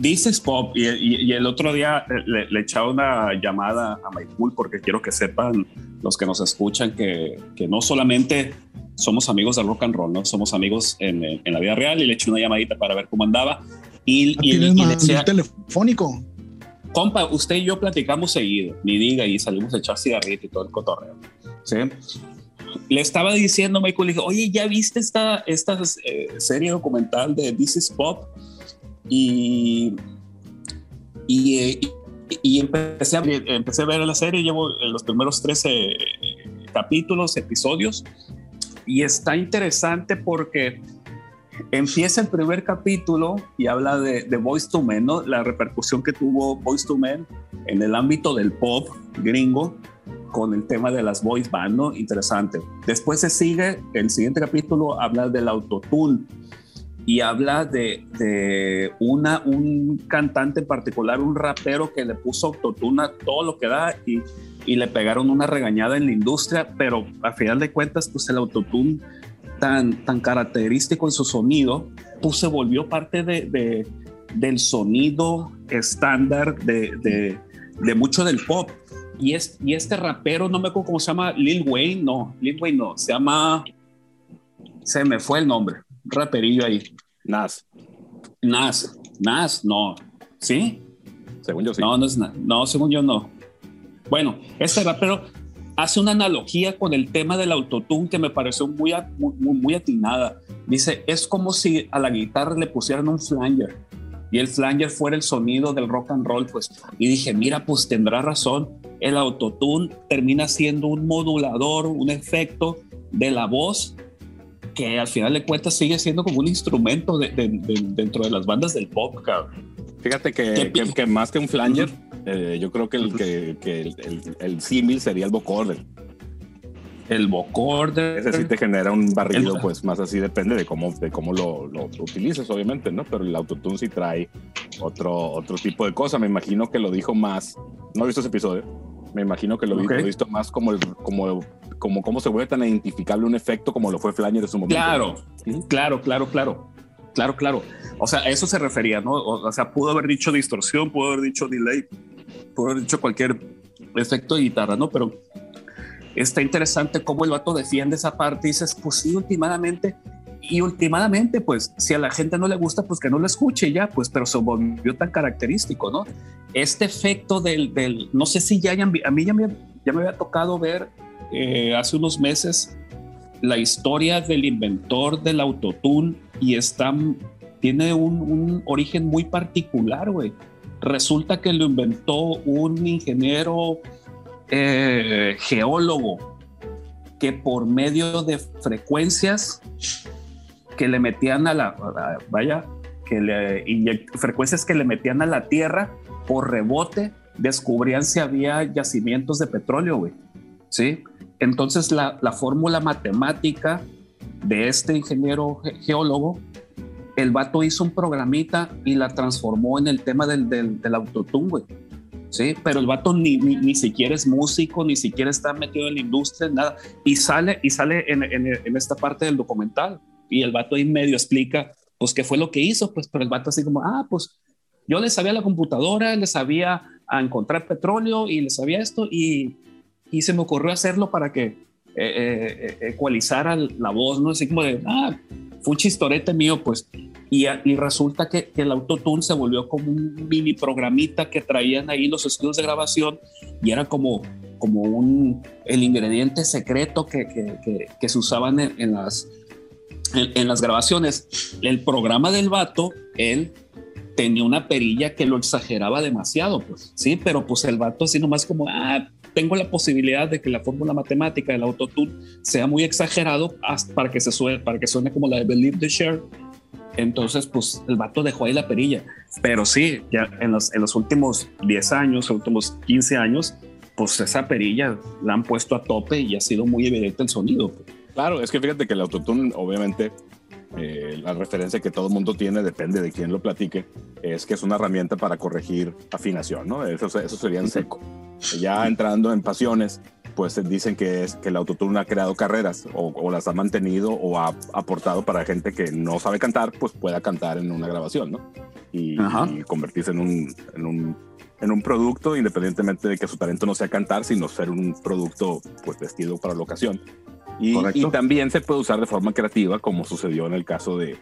This Pop y, el otro día le, le, echaba una llamada a Maipul porque quiero que sepan los que nos escuchan que, que, no solamente somos amigos del rock and roll, no somos amigos en, en la vida real y le eché una llamadita para ver cómo andaba y, y, y le decía, telefónico compa, usted y yo platicamos seguido, ni diga, y salimos a echar cigarrito y todo el cotorreo. ¿sí? Le estaba diciendo, Michael, le dije, oye, ¿ya viste esta, esta eh, serie documental de This is Pop? Y, y, eh, y, empecé, a, empecé a ver la serie, llevo los primeros 13 capítulos, episodios, y está interesante porque Empieza el primer capítulo y habla de, de Voice to Men, ¿no? la repercusión que tuvo Voice to Men en el ámbito del pop gringo con el tema de las voice band, ¿no? Interesante. Después se sigue, el siguiente capítulo habla del autotune y habla de, de, una, un cantante en particular, un rapero que le puso autotune a todo lo que da y, y le pegaron una regañada en la industria, pero a final de cuentas, pues el autotune tan, tan característico en su sonido, pues se volvió parte de, del sonido estándar de, de, mucho del pop. Y, es, y este rapero, no me acuerdo cómo se llama, Lil Wayne, no, Lil Wayne no, se llama, se me fue el nombre, raperillo ahí. Nas. Nas, Nas, no, ¿sí? Según yo sí. No, no es No, según yo no. Bueno, este rapero hace una analogía con el tema del autotune que me pareció muy, muy, muy atinada. Dice, es como si a la guitarra le pusieran un flanger y el flanger fuera el sonido del rock and roll, pues, y dije, mira, pues tendrá razón, el autotune termina siendo un modulador, un efecto de la voz que al final de cuentas sigue siendo como un instrumento dentro de las bandas del pop, cabrón. Fíjate que, que, más que un flanger, eh, yo creo que el, que, el, el, símil sería el vocorder. El vocorder. Ese sí te genera un barrido, pues más así depende de cómo, de cómo lo, lo, utilices, obviamente, ¿no? Pero el autotune sí trae otro, otro tipo de cosa. Me imagino que lo dijo más. No he visto ese episodio. Me imagino que lo, he visto más como, el, como, como cómo se vuelve tan identificable un efecto como lo fue Flanger en su momento. Claro, claro, claro, claro. Claro, claro. O sea, a eso se refería, ¿no? O, sea, pudo haber dicho distorsión, pudo haber dicho delay, pudo haber dicho cualquier efecto de guitarra, ¿no? Pero está interesante cómo el vato defiende esa parte y dices, pues sí, últimamente, y últimamente, pues si a la gente no le gusta, pues que no lo escuche ya, pues, pero se volvió tan característico, ¿no? Este efecto del, del no sé si ya hayan, a mí ya me, ya me había tocado ver eh, hace unos meses la historia del inventor del autotune y está, tiene un, origen muy particular, güey. Resulta que lo inventó un ingeniero eh, geólogo que por medio de frecuencias que le metían a la, vaya, que le, frecuencias que le metían a la tierra por rebote, descubrían si había yacimientos de petróleo, güey. ¿Sí? Entonces la, la fórmula matemática de este ingeniero geólogo, el vato hizo un programita y la transformó en el tema del, del, del autotune, Sí, pero el vato ni, ni, siquiera es músico, ni siquiera está metido en la industria, nada. Y sale, y sale en, en, en, esta parte del documental. Y el vato ahí medio explica, pues, qué fue lo que hizo, pues, pero el vato así como, ah, pues, yo le sabía la computadora, le sabía a encontrar petróleo y le sabía esto y, y se me ocurrió hacerlo para que eh, eh, ecualizara la voz, ¿no? Así como de, ah, fue un chistorete mío, pues. Y, y resulta que, que, el autotune se volvió como un mini programita que traían ahí los estudios de grabación y era como, como un, el ingrediente secreto que, que, que, se usaban en, las, en, las grabaciones. El programa del vato, él tenía una perilla que lo exageraba demasiado, pues, sí, pero pues el vato así nomás como, ah, tengo la posibilidad de que la fórmula matemática del autotune sea muy exagerado para que se suene, para que suene como la de Believe the Share. Entonces, pues el vato dejó ahí la perilla. Pero sí, ya en los, en los últimos 10 años, los últimos 15 años, pues esa perilla la han puesto a tope y ha sido muy evidente el sonido. Claro, es que fíjate que el autotune, obviamente, eh, la referencia que todo el mundo tiene, depende de quién lo platique, es que es una herramienta para corregir afinación, ¿no? Eso, eso sería en seco. Ya entrando en pasiones, pues dicen que, es, que el autotune ha creado carreras o, las ha mantenido o ha aportado para gente que no sabe cantar, pues pueda cantar en una grabación, ¿no? Y, convertirse en un, en un, en un producto, independientemente de que su talento no sea cantar, sino ser un producto pues vestido para la ocasión. Y, y, también se puede usar de forma creativa, como sucedió en el caso de,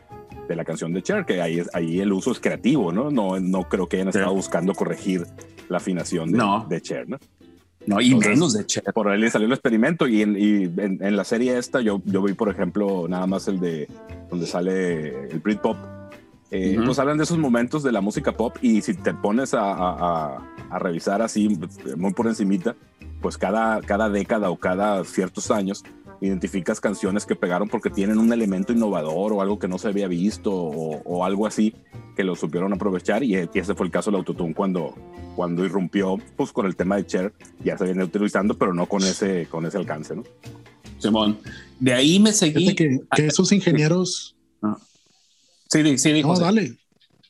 de la canción de Cher, que ahí, es, ahí el uso es creativo, ¿no? No, no creo que hayan estado buscando corregir la afinación de, de Cher, ¿no? No, y menos de Cher. Por ahí salió el experimento y, en, y en, la serie esta yo, yo vi, por ejemplo, nada más el de donde sale el Britpop. Eh, Pues hablan de esos momentos de la música pop y si te pones a, a, a revisar así muy por encimita, pues cada, cada década o cada ciertos años identificas canciones que pegaron porque tienen un elemento innovador o algo que no se había visto o, algo así que lo supieron aprovechar y, ese fue el caso del autotune cuando, cuando irrumpió pues con el tema de Cher ya se viene utilizando pero no con ese, con ese alcance ¿no? Simón de ahí me seguí que, esos ingenieros. Sí, sí dijo no, dale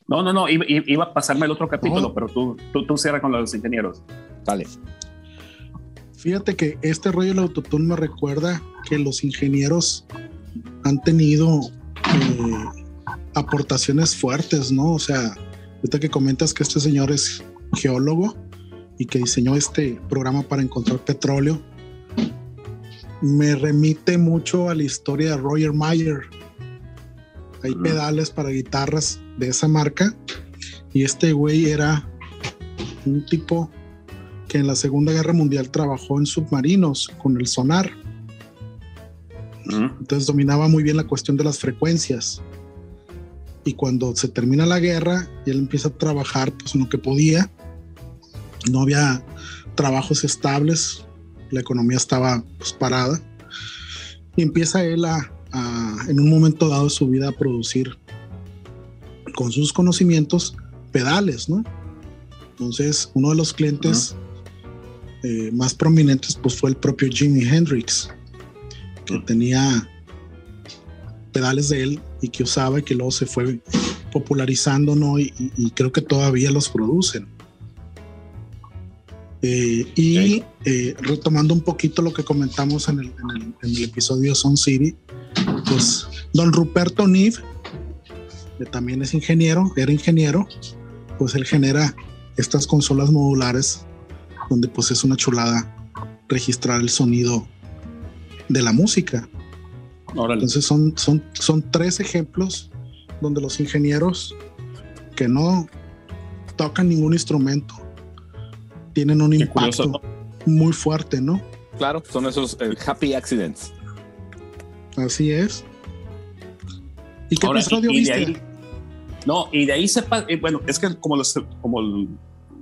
no, no, no, iba, a pasarme el otro capítulo, pero tú, tú, tú cierra con los ingenieros. Dale. Fíjate que este rollo del autotune me recuerda que los ingenieros han tenido eh, aportaciones fuertes, ¿no? O sea, ahorita que comentas que este señor es geólogo y que diseñó este programa para encontrar petróleo, me remite mucho a la historia de Roger Mayer. Hay pedales para guitarras de esa marca y este güey era un tipo que en la Segunda Guerra Mundial trabajó en submarinos con el sonar. Entonces dominaba muy bien la cuestión de las frecuencias. Y cuando se termina la guerra y él empieza a trabajar pues en lo que podía, no había trabajos estables, la economía estaba pues, parada. Y empieza él a, en un momento dado de su vida, a producir con sus conocimientos pedales, ¿no? Entonces, uno de los clientes eh, más prominentes pues fue el propio Jimi Hendrix, que tenía pedales de él y que usaba y que luego se fue popularizando, ¿no? Y, creo que todavía los producen. Eh, y eh, retomando un poquito lo que comentamos en el, en el, episodio Son City, pues don Ruperto Nive, que también es ingeniero, era ingeniero, pues él genera estas consolas modulares donde pues es una chulada registrar el sonido de la música. Entonces son, son, son tres ejemplos donde los ingenieros que no tocan ningún instrumento tienen un impacto muy fuerte, ¿no? Claro, son esos eh, happy accidents. Así es. ¿Y qué episodio viste? no, y de ahí sepa, eh, bueno, es que como los, como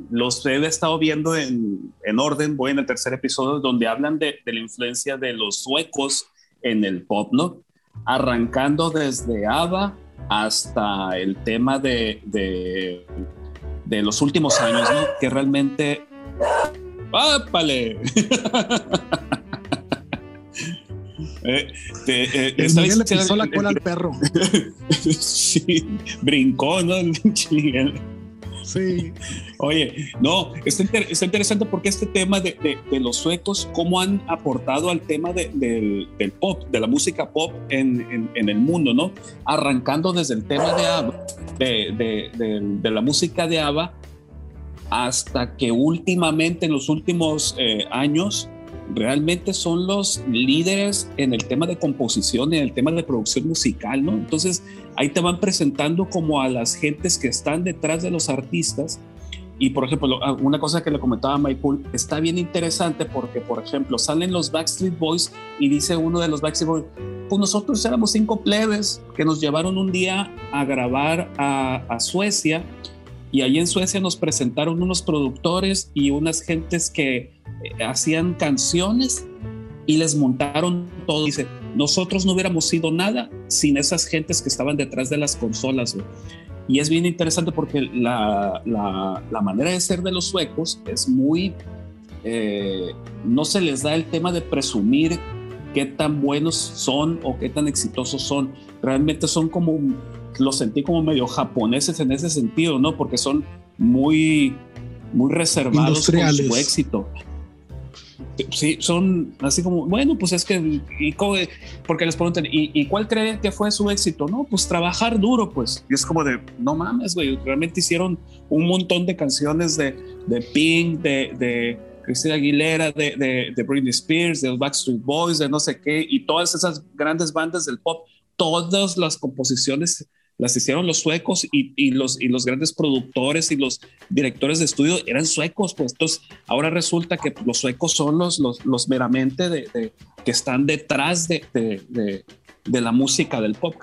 los he estado viendo en, orden, voy en el tercer episodio, donde hablan de, la influencia de los suecos en el pop, ¿no? Arrancando desde ABBA hasta el tema de, de, los últimos años, ¿no? Que realmente... ¡Ápale! (laughs) Eh, eh, le pisó la cola al perro. (laughs) sí, brincó, ¿no? (laughs) Sí. Oye, no, está, interesante porque este tema de, los suecos, cómo han aportado al tema del, pop, de la música pop en, el mundo, ¿no? Arrancando desde el tema de ABBA, de, la música de ABBA, hasta que últimamente, en los últimos eh, años, realmente son los líderes en el tema de composición, en el tema de producción musical, ¿no? Entonces ahí te van presentando como a las gentes que están detrás de los artistas Y por ejemplo, ah, una cosa que le comentaba a Michael, está bien interesante porque, por ejemplo, salen los Backstreet Boys y dice uno de los Backstreet Boys, pues nosotros éramos cinco plebes que nos llevaron un día a grabar a, a Suecia y allí en Suecia nos presentaron unos productores y unas gentes que eh, hacían canciones y les montaron todo. Dice, nosotros no hubiéramos sido nada sin esas gentes que estaban detrás de las consolas. Y es bien interesante porque la, la, manera de ser de los suecos es muy... Eh, no se les da el tema de presumir qué tan buenos son o qué tan exitosos son. Realmente son como, los sentí como medio japoneses en ese sentido, ¿no? Porque son muy, muy reservados con su éxito. Sí, son así como, bueno, pues es que, y, porque les preguntan, ¿y, cuál creen que fue su éxito? No, pues trabajar duro, pues. Y es como de, no mames, güey, realmente hicieron un montón de canciones de, de Pink, de, de Cristina Aguilera, de, de, Britney Spears, de los Backstreet Boys, de no sé qué, y todas esas grandes bandas del pop, todas las composiciones las hicieron los suecos y, los, y los grandes productores y los directores de estudio eran suecos, pues entonces ahora resulta que los suecos son los, los, meramente de, que están detrás de, de, la música del pop.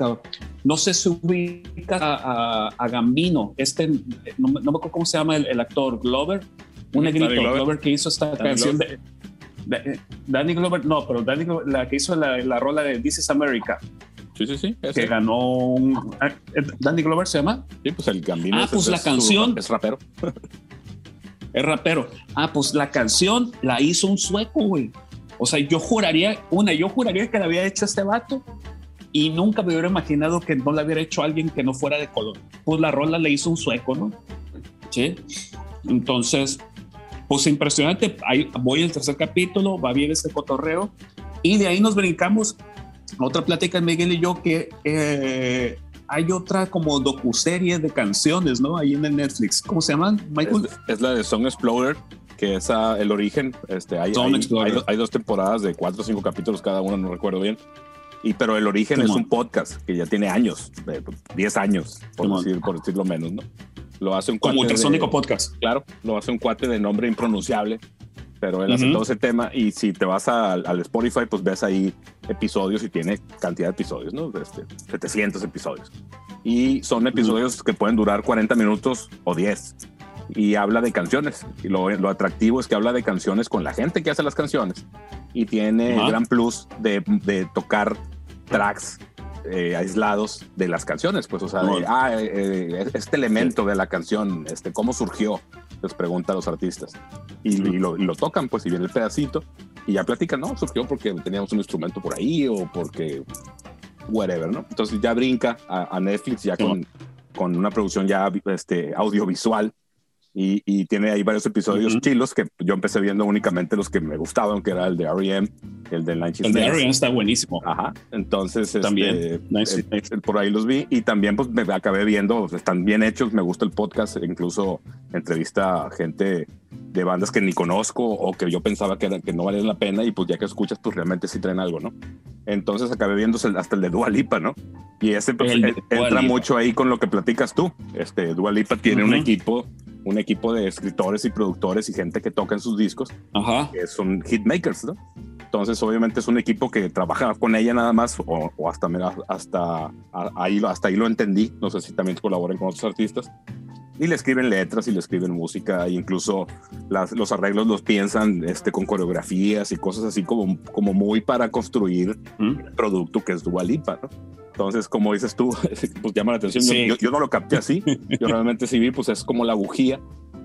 No sé si ubica a, Gambino, este, no, me acuerdo cómo se llama el, actor, Glover, un negrito, Glover. que hizo esta canción de... Danny Glover, no, pero Danny Glover, la que hizo la, la rola de This is America. Sí, sí, sí. Que ganó un, ah, Danny Glover se llama. Sí, pues el Gambino. Ah, pues la canción. es rapero. (laughs) es rapero. Ah, pues la canción la hizo un sueco, güey. O sea, yo juraría, una, yo juraría que la había hecho este vato y nunca me hubiera imaginado que no la hubiera hecho alguien que no fuera de color. Pues la rola le hizo un sueco, ¿no? Sí. Entonces, pues impresionante. Ahí voy al tercer capítulo, va bien ese cotorreo. Y de ahí nos brincamos otra plática Miguel y yo que eh, hay otra como docuserie de canciones, ¿no? Ahí en el Netflix. ¿Cómo se llaman, Michael? Es, la de Song Explorer, que es el origen. Este, hay, hay, dos temporadas de cuatro o cinco capítulos cada uno, no recuerdo bien. Y, pero el origen es un podcast que ya tiene años, 10 años, por, decir, por decirlo menos, ¿no? Lo hace un Como Ultrasónico Podcast. Claro, lo hace un cuate de nombre impronunciable pero él hace todo ese tema y si te vas al Spotify, pues ves ahí episodios y tiene cantidad de episodios, ¿no? Este, 700 episodios. Y son episodios que pueden durar 40 minutos o 10. Y habla de canciones. Y lo, lo atractivo es que habla de canciones con la gente que hace las canciones. Y tiene el gran plus de, de tocar tracks eh, aislados de las canciones, pues, o sea, ah, eh, eh, este elemento de la canción, este, ¿cómo surgió? Les pregunta a los artistas. Y, lo, tocan, pues, y viene el pedacito y ya platican, no, surgió porque teníamos un instrumento por ahí o porque whatever, ¿no? Entonces ya brinca a, Netflix ya con, con una producción ya este, audiovisual y, tiene ahí varios episodios chilos que yo empecé viendo únicamente los que me gustaban, que era el de R.E.M., el de Nine El de R.E.M. está buenísimo. Ajá, entonces también este, por ahí los vi y también pues me acabé viendo, están bien hechos, me gusta el podcast, incluso entrevista a gente de bandas que ni conozco o que yo pensaba que, que no valían la pena y pues ya que escuchas pues realmente sí traen algo, ¿no? Entonces acabé viendo hasta el de Dua Lipa, ¿no? Y ese pues, entra mucho ahí con lo que platicas tú. Este, Dua Lipa tiene un equipo un equipo de escritores y productores y gente que toca en sus discos, Ajá. que son hitmakers, ¿no? Entonces, obviamente es un equipo que trabaja con ella nada más, o, hasta, hasta, ahí, hasta ahí lo entendí. No sé si también colaboren con otros artistas. Y le escriben letras y le escriben música, e incluso las, los arreglos los piensan este, con coreografías y cosas así como, como muy para construir el producto que es Dualipa, ¿no? Entonces, como dices tú, (laughs) pues llama la atención. Yo, no lo capté así. Yo realmente sí vi, pues es como la bujía.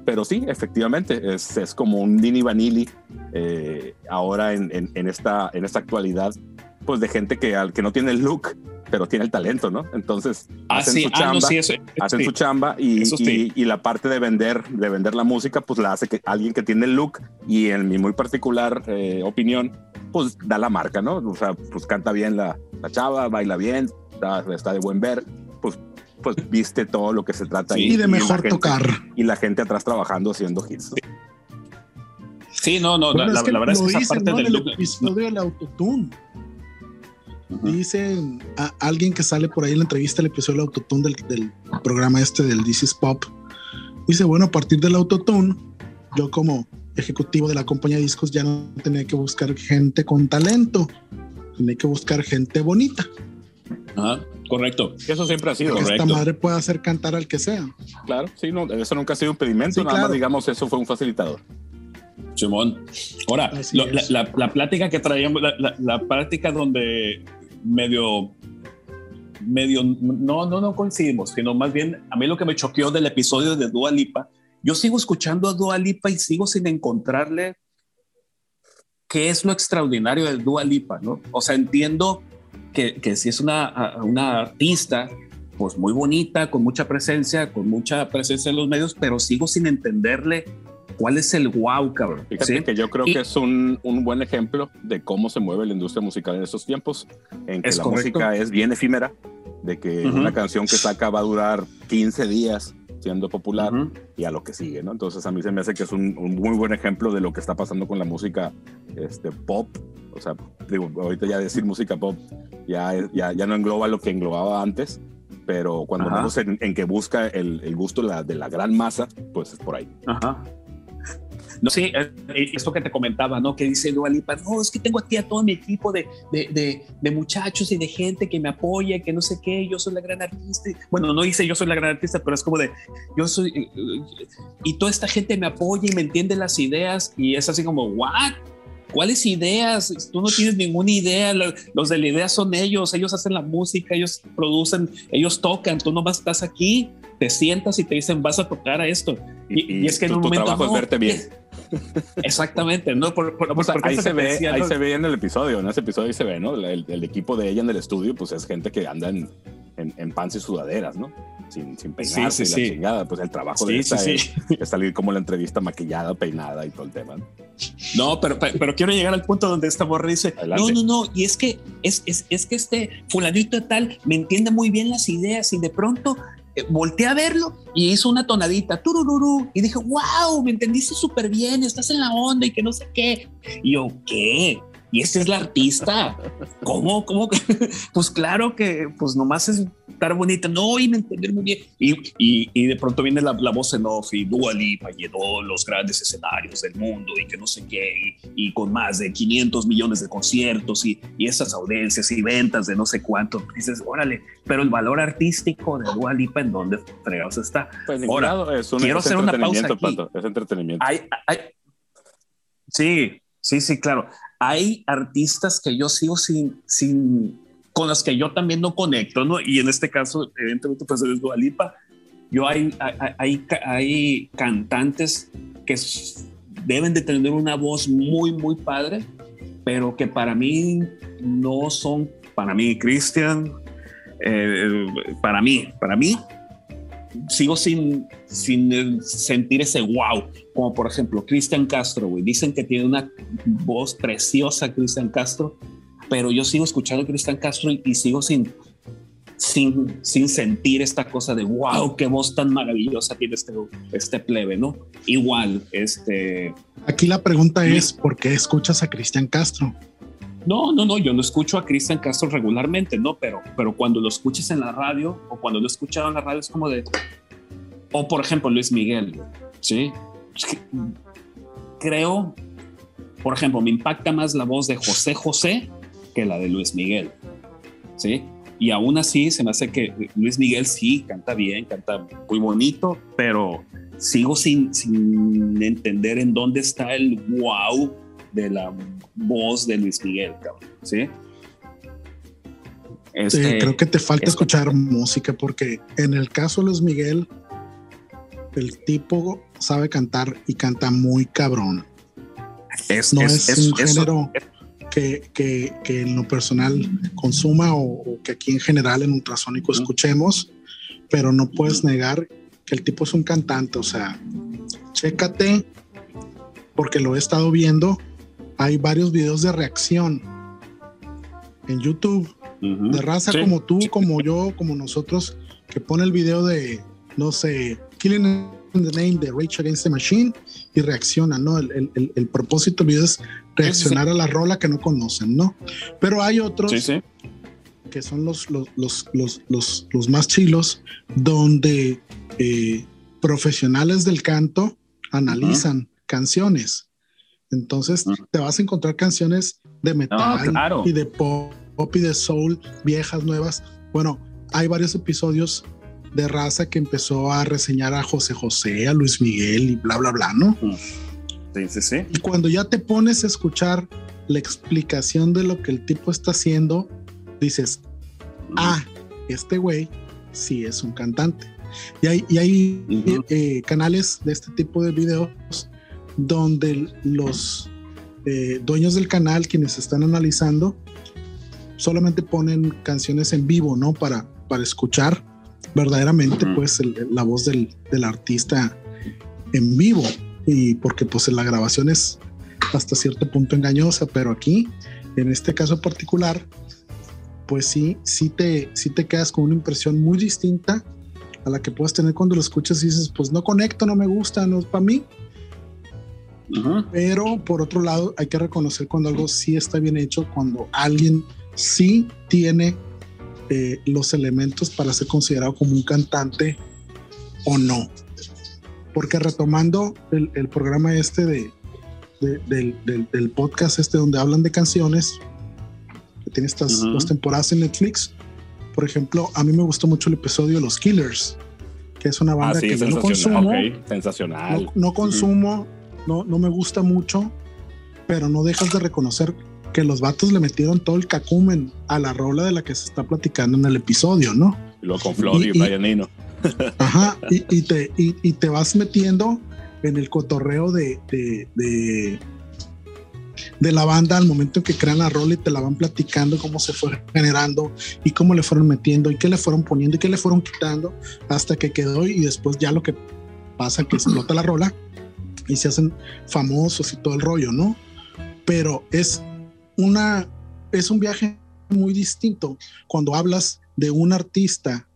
Pero sí, efectivamente, es, es como un Dini Vanilli eh, ahora en, en, esta, en esta actualidad, pues de gente que, al que no tiene el look, pero tiene el talento, ¿no? Entonces ah, hacen su ah, chamba, hacen su chamba y, y, la parte de vender, de vender la música, pues la hace que alguien que tiene el look y en mi muy particular eh, opinión, pues da la marca, ¿no? O sea, pues canta bien la, la chava, baila bien, está, de buen ver, pues, pues viste todo lo que se trata ahí. Y de mejor tocar. Y la gente atrás trabajando haciendo hits. Sí, no, no, la, verdad es que esa parte del episodio del autotune. Dicen a alguien que sale por ahí en la entrevista el episodio del autotune del, del programa este del This is Pop Dice, bueno, a partir del autotune, yo como ejecutivo de la compañía de discos ya no tenía que buscar gente con talento, tenía que buscar gente bonita. Ajá, correcto. Eso siempre ha sido. Que esta madre puede hacer cantar al que sea. Claro, sí, no, eso nunca ha sido un pedimento, nada más digamos, eso fue un facilitador. Simón. Ahora, la, la, plática que traíamos, la, la, plática donde medio, medio, no, no, no coincidimos, sino más bien a mí lo que me choqueó del episodio de Dua Lipa, yo sigo escuchando a Dua Lipa y sigo sin encontrarle qué es lo extraordinario de Dua Lipa, ¿no? O sea, entiendo que, que si es una, una artista, pues muy bonita, con mucha presencia, con mucha presencia en los medios, pero sigo sin entenderle ¿Cuál es el wow, cabrón? Fíjate que yo creo que es un, un, buen ejemplo de cómo se mueve la industria musical en estos tiempos, en que la música es bien efímera, de que una canción que saca va a durar 15 días siendo popular y a lo que sigue, ¿no? Entonces a mí se me hace que es un, un, muy buen ejemplo de lo que está pasando con la música este, pop. O sea, digo, ahorita ya decir música pop ya, ya, ya no engloba lo que englobaba antes, pero cuando vemos en, en, que busca el, el gusto la, de la, gran masa, pues es por ahí. Ajá. No sé, eh, eh, esto que te comentaba, ¿no? Que dice Dualipa, no, es que tengo aquí a todo mi equipo de, de, de, muchachos y de gente que me apoya, que no sé qué, yo soy la gran artista. Bueno, no dice yo soy la gran artista, pero es como de, yo soy, eh, y toda esta gente me apoya y me entiende las ideas y es así como, ¿what? ¿Cuáles ideas? Tú no tienes ninguna idea. Los de la idea son ellos. Ellos hacen la música, ellos producen, ellos tocan. Tú nomás estás aquí, te sientas y te dicen, vas a tocar a esto. Y, es que en un momento. trabajo es verte bien. Exactamente, ¿no? ahí se, ve, ahí se ve en el episodio, en ese episodio ahí se ve, ¿no? El, equipo de ella en el estudio, pues es gente que anda en, en, pants y sudaderas, ¿no? Sin, sin peinarse y la chingada. Pues el trabajo de esta es, salir como la entrevista maquillada, peinada y todo el tema. No, pero, pero, quiero llegar al punto donde esta morra dice, no, no, no, y es que, es, es, es que este fulanito tal me entiende muy bien las ideas y de pronto volteé a verlo y hizo una tonadita, turururu, y dije, wow, me entendiste súper bien, estás en la onda y que no sé qué. Y yo, ¿qué? Y ese es la artista. ¿Cómo? ¿Cómo? (laughs) pues claro que, pues nomás es estar bonita. No, y me entender muy bien. Y, y, y, de pronto viene la, la, voz en off y Dua Lipa llenó los grandes escenarios del mundo y que no sé qué, y, con más de 500 millones de conciertos y, y esas audiencias y ventas de no sé cuánto. Dices, órale, pero el valor artístico de Dua Lipa, ¿en dónde fregados está? Pues Ahora, es un, quiero hacer una pausa aquí. es entretenimiento. Hay, hay, sí, sí, sí, claro hay artistas que yo sigo sin, sin, con los que yo también no conecto, ¿no? Y en este caso, evidentemente, pues es Dualipa. Yo hay, hay, hay cantantes que deben de tener una voz muy, muy padre, pero que para mí no son, para mí, Cristian, eh, para mí, para mí, sigo sin, sin sentir ese wow, como por ejemplo Cristian Castro, güey. Dicen que tiene una voz preciosa Cristian Castro, pero yo sigo escuchando a Cristian Castro y, sigo sin, sin, sin sentir esta cosa de wow, qué voz tan maravillosa tiene este, este plebe, ¿no? Igual, este... Aquí la pregunta es, ¿por qué escuchas a Cristian Castro? No, no, no, yo no escucho a Cristian Castro regularmente, no, pero, pero cuando lo escuches en la radio o cuando lo he escuchado en la radio es como de, o por ejemplo Luis Miguel, ¿sí? Creo, por ejemplo, me impacta más la voz de José José que la de Luis Miguel, ¿sí? Y aún así se me hace que Luis Miguel sí canta bien, canta muy bonito, pero sigo sin, sin entender en dónde está el wow de la voz de Luis Miguel, ¿sí? Este, creo que te falta escuchar música porque en el caso de Luis Miguel, el tipo sabe cantar y canta muy cabrón. Es, no es, un género que, que, que, en lo personal consuma o, que aquí en general en ultrasónico escuchemos, pero no puedes negar que el tipo es un cantante. O sea, chécate, porque lo he estado viendo hay varios videos de reacción en YouTube de raza como tú, como yo, como nosotros, que pone el video de, no sé, Killing in the Name de Rage Against the Machine y reacciona, ¿no? El, propósito del video es reaccionar a la rola que no conocen, ¿no? Pero hay otros que son los, los, los, los, los, más chilos, donde eh, profesionales del canto analizan canciones. Entonces te vas a encontrar canciones de metal y de pop y de soul, viejas, nuevas. Bueno, hay varios episodios de raza que empezó a reseñar a José José, a Luis Miguel y bla, bla, bla, ¿no? Sí, sí, sí. Y cuando ya te pones a escuchar la explicación de lo que el tipo está haciendo, dices, ah, este güey sí es un cantante. Y hay, y hay eh, canales de este tipo de videos donde los eh, dueños del canal, quienes están analizando, solamente ponen canciones en vivo, ¿no? Para, para escuchar verdaderamente, pues, la voz del, del, artista en vivo. Y porque, pues, la grabación es hasta cierto punto engañosa, pero aquí, en este caso particular, pues sí, sí te, sí te quedas con una impresión muy distinta a la que puedes tener cuando lo escuchas y dices, pues no conecto, no me gusta, no es para mí. Pero por otro lado, hay que reconocer cuando algo sí está bien hecho, cuando alguien sí tiene eh, los elementos para ser considerado como un cantante o no. Porque retomando el, programa este de, del, del, podcast este donde hablan de canciones, que tiene estas dos temporadas en Netflix, por ejemplo, a mí me gustó mucho el episodio de Los Killers, que es una banda ah, que yo no consumo. sensacional. No, consumo, no, no me gusta mucho, pero no dejas de reconocer que los vatos le metieron todo el cacumen a la rola de la que se está platicando en el episodio, ¿no? Y lo con Flor y, y (laughs) Ajá, y, te, y, te vas metiendo en el cotorreo de, de de la banda al momento en que crean la rola y te la van platicando cómo se fue generando y cómo le fueron metiendo y qué le fueron poniendo y qué le fueron quitando hasta que quedó y después ya lo que pasa que explota la rola y se hacen famosos y todo el rollo, ¿no? Pero es una es un viaje muy distinto cuando hablas de un artista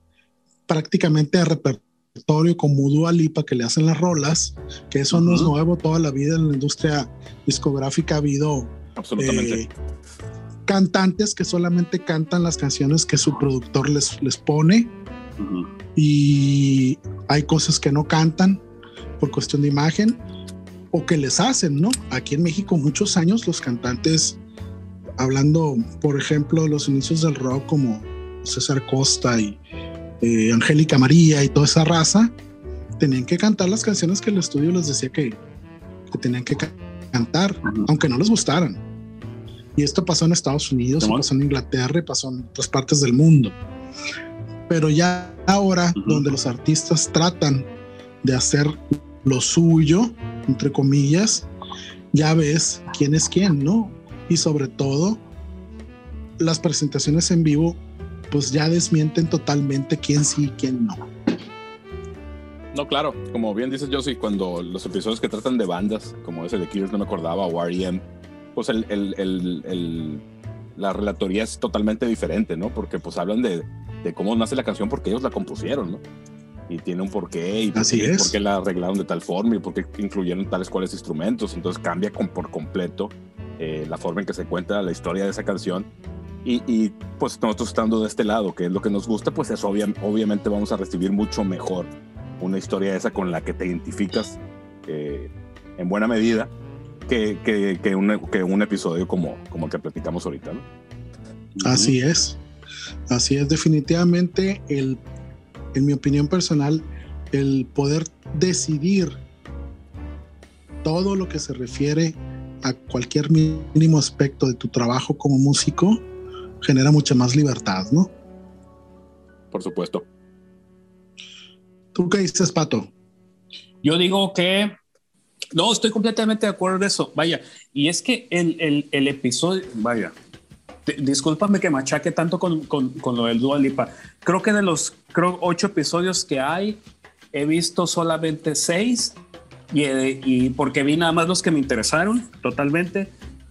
prácticamente de repertorio como Dua Lipa que le hacen las rolas, que eso no es nuevo, toda la vida en la industria discográfica ha habido absolutamente. eh, cantantes que solamente cantan las canciones que su productor les, les pone y hay cosas que no cantan por cuestión de imagen o que les hacen, ¿no? Aquí en México muchos años los cantantes, hablando por ejemplo de los inicios del rock como César Costa y eh, Angélica María y toda esa raza, tenían que cantar las canciones que el estudio les decía que, tenían que cantar, aunque no les gustaran. Y esto pasó en Estados Unidos, pasó en Inglaterra, pasó en otras partes del mundo. Pero ya ahora, donde los artistas tratan de hacer lo suyo, entre comillas, ya ves quién es quién, ¿no? Y sobre todo, las presentaciones en vivo pues ya desmienten totalmente quién sí y quién no. No, claro, como bien dices Josie, cuando los episodios que tratan de bandas, como ese de Killers no me acordaba, o R.E.M., pues el, el, el, la relatoría es totalmente diferente, ¿no? Porque pues hablan de, de, cómo nace la canción porque ellos la compusieron, ¿no? Y tiene un porqué, y Así es. por qué la arreglaron de tal forma, y por qué incluyeron tales cuales instrumentos. Entonces cambia con, por completo eh, la forma en que se cuenta la historia de esa canción y, pues nosotros estando de este lado, que es lo que nos gusta, pues es obviamente vamos a recibir mucho mejor una historia esa con la que te identificas eh, en buena medida que, que, que, un, que, un, episodio como, como el que platicamos ahorita. ¿no? Así es, así es definitivamente el, en mi opinión personal, el poder decidir todo lo que se refiere a cualquier mínimo aspecto de tu trabajo como músico genera mucha más libertad, ¿no? Por supuesto. ¿Tú qué dices, Pato? Yo digo que no, estoy completamente de acuerdo de eso. Vaya, y es que el, el, episodio, vaya, discúlpame que machaque tanto con, con, con, lo del Dual Lipa. Creo que de los creo, ocho episodios que hay, he visto solamente seis y, y porque vi nada más los que me interesaron totalmente.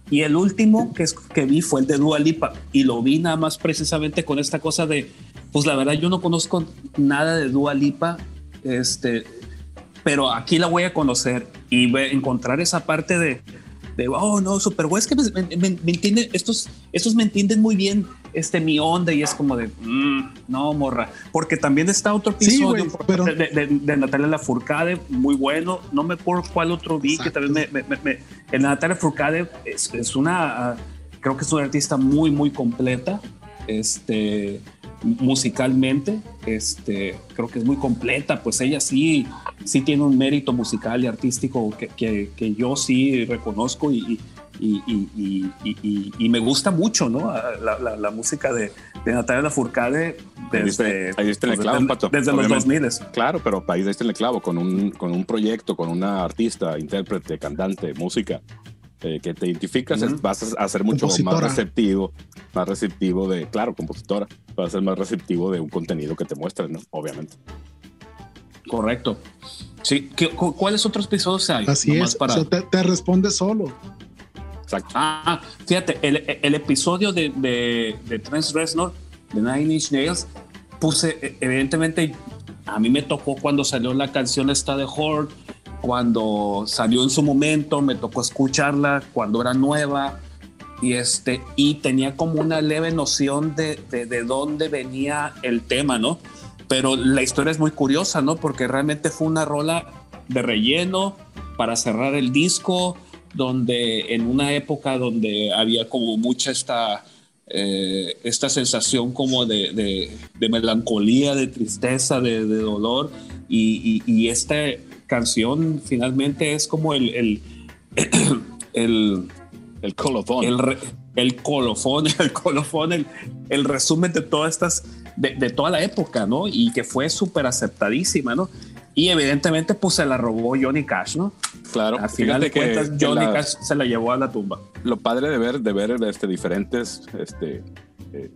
Y el último que, es, que vi fue el de Dua Lipa y lo vi nada más precisamente con esta cosa de, pues la verdad yo no conozco nada de Dua Lipa, este, pero aquí la voy a conocer y encontrar esa parte de, de, oh, no, Super es que me, entienden, estos, estos me entienden muy bien este, mi onda y es como de, mm, no, morra, porque también está otro episodio de, de, Natalia Lafourcade, muy bueno, no me acuerdo cuál otro vi, que también me, me, en Natalia Lafourcade es, es una, creo que es una artista muy, muy completa, este, musicalmente, este, creo que es muy completa, pues ella sí, sí tiene un mérito musical y artístico que, que, yo sí reconozco y, y, y, y, me gusta mucho, ¿no? La, la, música de, de, Natalia Lafourcade desde, ahí está el pues, clavo, Pato, desde los 2000. Claro, pero ahí está el clavo, con un, con un proyecto, con una artista, intérprete, cantante, música, eh, que te identificas, vas a ser mucho más receptivo, más receptivo de, claro, compositora, vas a ser más receptivo de un contenido que te muestran, ¿no? Obviamente. Correcto. Sí, ¿cuáles otros episodios hay? Así es, para... o sea, te, responde solo. Exacto. Ah, fíjate, el, el episodio de, de, de Trans Reznor, de Nine Inch Nails, puse, e, evidentemente, a mí me tocó cuando salió la canción esta de Horde, cuando salió en su momento, me tocó escucharla cuando era nueva y, este, y tenía como una leve noción de, de, dónde venía el tema, ¿no? Pero la historia es muy curiosa, ¿no? Porque realmente fue una rola de relleno para cerrar el disco, donde en una época donde había como mucha esta, eh, esta sensación como de, de, melancolía, de tristeza, de, dolor, y, y, y este canción finalmente es como el, el, (clears throat) el, el colofón. El, el colofón, (laughs) el colofón, el, el, resumen de todas estas, de, de, toda la época, ¿no? Y que fue súper aceptadísima, ¿no? Y evidentemente, pues se la robó Johnny Cash, ¿no? Claro. Al final de cuentas, Johnny Cash se la llevó a la tumba. Lo padre de ver, de ver este, diferentes este, eh,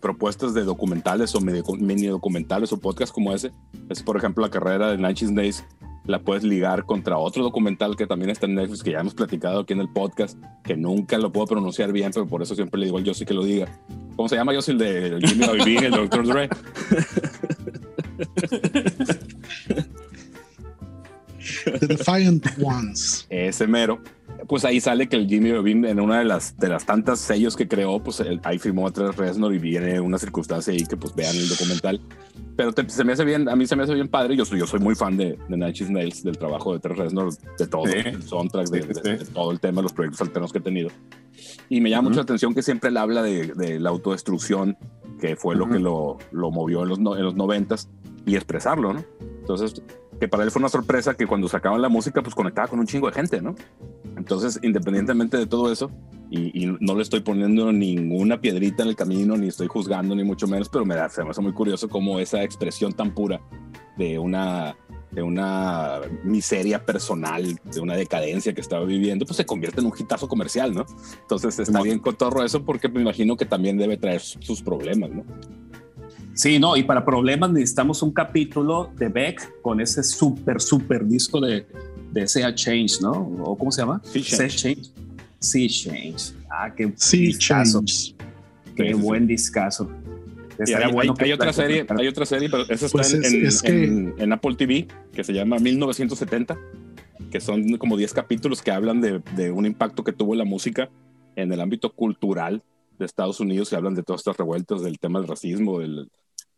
propuestas de documentales o mini documentales o podcasts como ese, es por ejemplo la carrera de Nine Days la puedes ligar contra otro documental que también está en Netflix, que ya hemos platicado aquí en el podcast, que nunca lo puedo pronunciar bien, pero por eso siempre le digo al Yossi que lo diga. ¿Cómo se llama Yossi? El de Jimmy Iovine, el Dr. Dre. (laughs) The Defiant Ones. Ese mero pues ahí sale que el Jimmy Iovine en una de las de las tantas sellos que creó, pues ahí firmó a Tres Reznor y viene una circunstancia ahí que pues vean el documental. Pero se me hace bien, a mí se me hace bien padre. Yo soy, yo soy muy fan de, de Nine Nails, del trabajo de Tres Reznor, de todo, el soundtrack, de, todo el tema, los proyectos alternos que he tenido. Y me llama mucho la atención que siempre él habla de, la autodestrucción, que fue lo que lo, lo movió en los, en los noventas, y expresarlo, ¿no? Entonces, que para él fue una sorpresa que cuando sacaban la música, pues conectaba con un chingo de gente, ¿no? Entonces, independientemente de todo eso, y, no le estoy poniendo ninguna piedrita en el camino, ni estoy juzgando, ni mucho menos, pero me, da, se me hace muy curioso cómo esa expresión tan pura de una, de una miseria personal, de una decadencia que estaba viviendo, pues se convierte en un hitazo comercial, ¿no? Entonces está bien cotorro eso porque me imagino que también debe traer sus problemas, ¿no? Sí, no, y para problemas necesitamos un capítulo de Beck con ese súper, súper disco de, de Sea Change, ¿no? ¿O cómo se llama? Sea Change. Sea Change. Ah, qué sea Change. Qué buen discazo. Hay, bueno hay, otra serie, hay otra serie, pero esa está pues en, en, Apple TV, que se llama 1970, que son como 10 capítulos que hablan de, de un impacto que tuvo la música en el ámbito cultural de Estados Unidos y hablan de todas estas revueltas, del tema del racismo, del,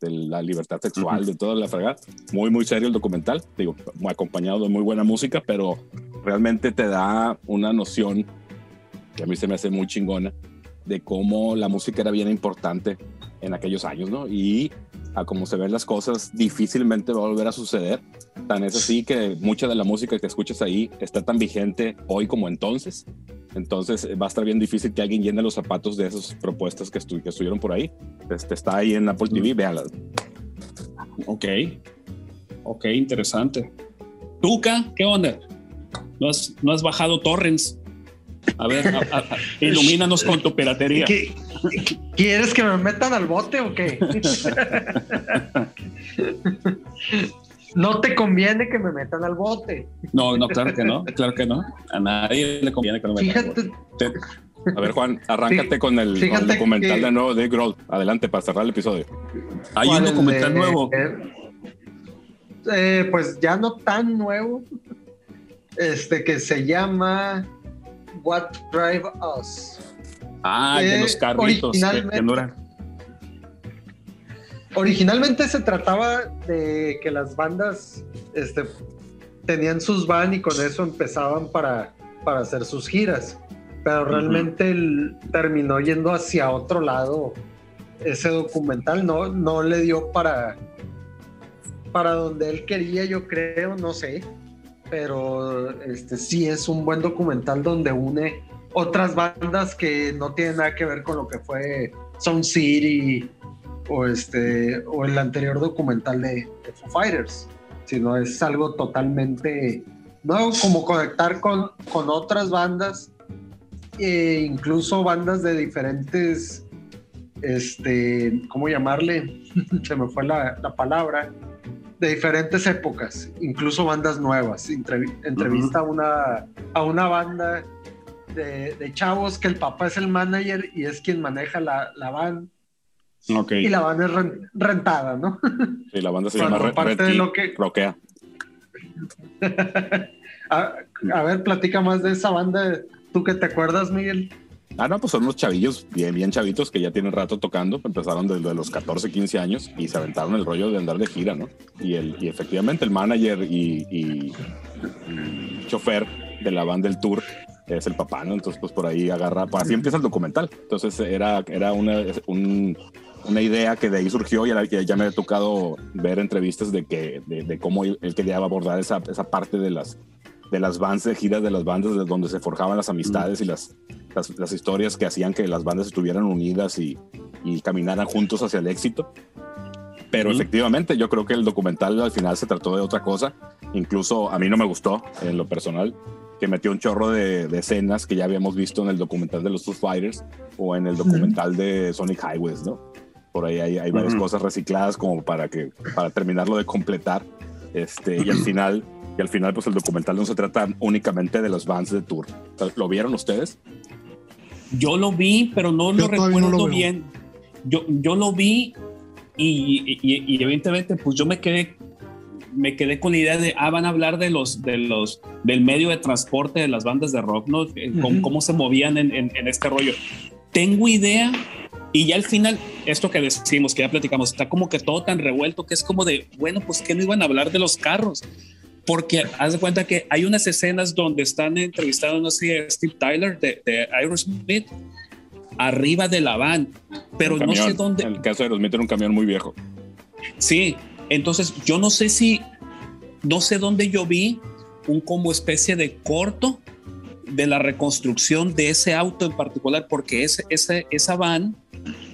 de la libertad sexual, de toda la fregada. Muy, muy serio el documental, digo, acompañado de muy buena música, pero realmente te da una noción que a mí se me hace muy chingona de cómo la música era bien importante en aquellos años, ¿no? Y a cómo se ven las cosas, difícilmente va a volver a suceder. Tan es así que mucha de la música que escuchas ahí está tan vigente hoy como entonces. Entonces eh, va a estar bien difícil que alguien llene los zapatos de esas propuestas que, que estuvieron por ahí. Este, está ahí en Apple TV, véanla. Ok. Ok, interesante. Tuca, ¿qué onda? ¿No has, no has bajado torrents? A ver, ilumínanos con tu piratería. ¿Quieres que me metan al bote o qué? no te conviene que me metan al bote. No, no, claro que no, claro que no. A nadie le conviene que me metan al bote. A ver, Juan, arráncate con, el, documental de nuevo de Grohl. Adelante para cerrar el episodio. Hay un documental nuevo. Eh, pues ya no tan nuevo. Este que se llama What Drive Us. Ah, de los carritos. Originalmente, originalmente se trataba de que las bandas este, tenían sus van y con eso empezaban para, para hacer sus giras. Pero realmente terminó yendo hacia otro lado ese documental, no, no le dio para, para donde él quería, yo creo, no sé. Pero este sí es un buen documental donde une otras bandas que no tienen nada que ver con lo que fue Sound City o este o el anterior documental de, de Foo Fighters sino es algo totalmente nuevo, como conectar con, con otras bandas, e incluso bandas de diferentes, este, ¿cómo llamarle? (laughs) Se me fue la, la, palabra, de diferentes épocas, incluso bandas nuevas. entrevista a, una, a una banda de, de, chavos que el papá es el manager y es quien maneja la, la van y la banda es rentada, ¿no? (laughs) Sí, la banda se llama parte de lo que... Roquea. (laughs) a, ver, platica más de esa banda. ¿Tú que te acuerdas, Miguel? Ah, no, pues son unos chavillos, bien, bien chavitos que ya tienen rato tocando. Empezaron desde los 14, 15 años y se aventaron el rollo de andar de gira, ¿no? Y, el, y efectivamente el manager y, y, chofer de la banda del tour es el papá, ¿no? Entonces, pues por ahí agarra, pues así empieza el documental. Entonces era, era una, un, una idea que de ahí surgió y ya, ya me ha tocado ver entrevistas de que de, cómo él, quería abordar esa, esa, parte de las de las bandas de giras de las bandas de donde se forjaban las amistades y las, las, historias que hacían que las bandas estuvieran unidas y, y caminaran juntos hacia el éxito. Pero efectivamente, yo creo que el documental al final se trató de otra cosa. Incluso a mí no me gustó en lo personal, que metió un chorro de, de, escenas que ya habíamos visto en el documental de los Foo Fighters o en el documental de Sonic Highways, ¿no? por ahí hay, varias cosas recicladas como para que para terminarlo de completar este y al (clears throat) final y al final pues el documental no se trata únicamente de los bands de tour lo vieron ustedes yo lo vi pero no lo recuerdo bien yo yo lo vi y, y, evidentemente pues yo me quedé me quedé con la idea de, ah, van a hablar de los, de los, del medio de transporte de las bandas de rock, ¿no? Eh, cómo, se movían en, en, este rollo. Tengo idea y ya al final, esto que decimos, que ya platicamos, está como que todo tan revuelto que es como de, bueno, pues que no iban a hablar de los carros. Porque haz de cuenta que hay unas escenas donde están entrevistando, no sé, Steve Tyler de, de Aerosmith arriba de la van, pero no sé dónde. En el caso de Aerosmith era un camión muy viejo. Sí, entonces yo no sé si, no sé dónde yo vi un como especie de corto de la reconstrucción de ese auto en particular, porque ese, ese, esa van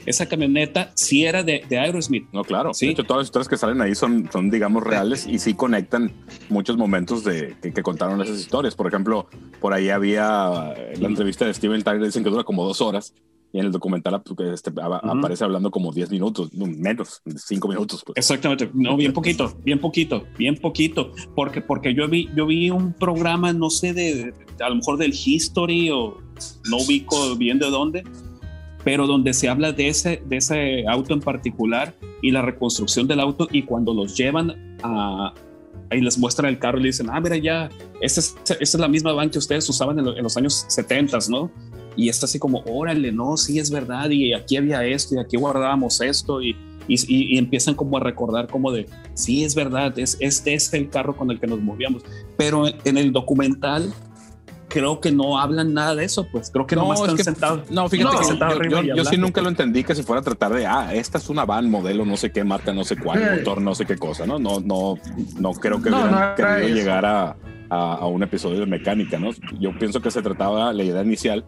esa camioneta sí era de, Aerosmith. No, claro. ¿sí? De hecho, todas las historias que salen ahí son, son digamos, reales y sí conectan muchos momentos de, que, contaron esas historias. Por ejemplo, por ahí había la entrevista de Steven Tyler, dicen que dura como dos horas. Y en el documental este, aparece hablando como 10 minutos, menos, 5 minutos. Pues. Exactamente, no, bien poquito, bien poquito, bien poquito, porque, porque yo, vi, yo vi un programa, no sé, de, a lo mejor del History o no ubico bien de dónde, pero donde se habla de ese, de ese auto en particular y la reconstrucción del auto y cuando los llevan a, ahí les muestran el carro y le dicen, ah, mira ya, esta es, es la misma van que ustedes usaban en, los años 70, ¿no? Y está así como, órale, no, sí es verdad, y aquí había esto, y aquí guardábamos esto, y, y, y, empiezan como a recordar como de, sí es verdad, es, este es el carro con el que nos movíamos. Pero en el documental creo que no hablan nada de eso, pues creo que no, están sentados. No, fíjate que yo, sí nunca lo entendí que se fuera a tratar de, ah, esta es una van modelo, no sé qué marca, no sé cuál, motor, no sé qué cosa, ¿no? No, no, no creo que hubieran querido llegar a, a, a, un episodio de mecánica, ¿no? Yo pienso que se trataba, la idea inicial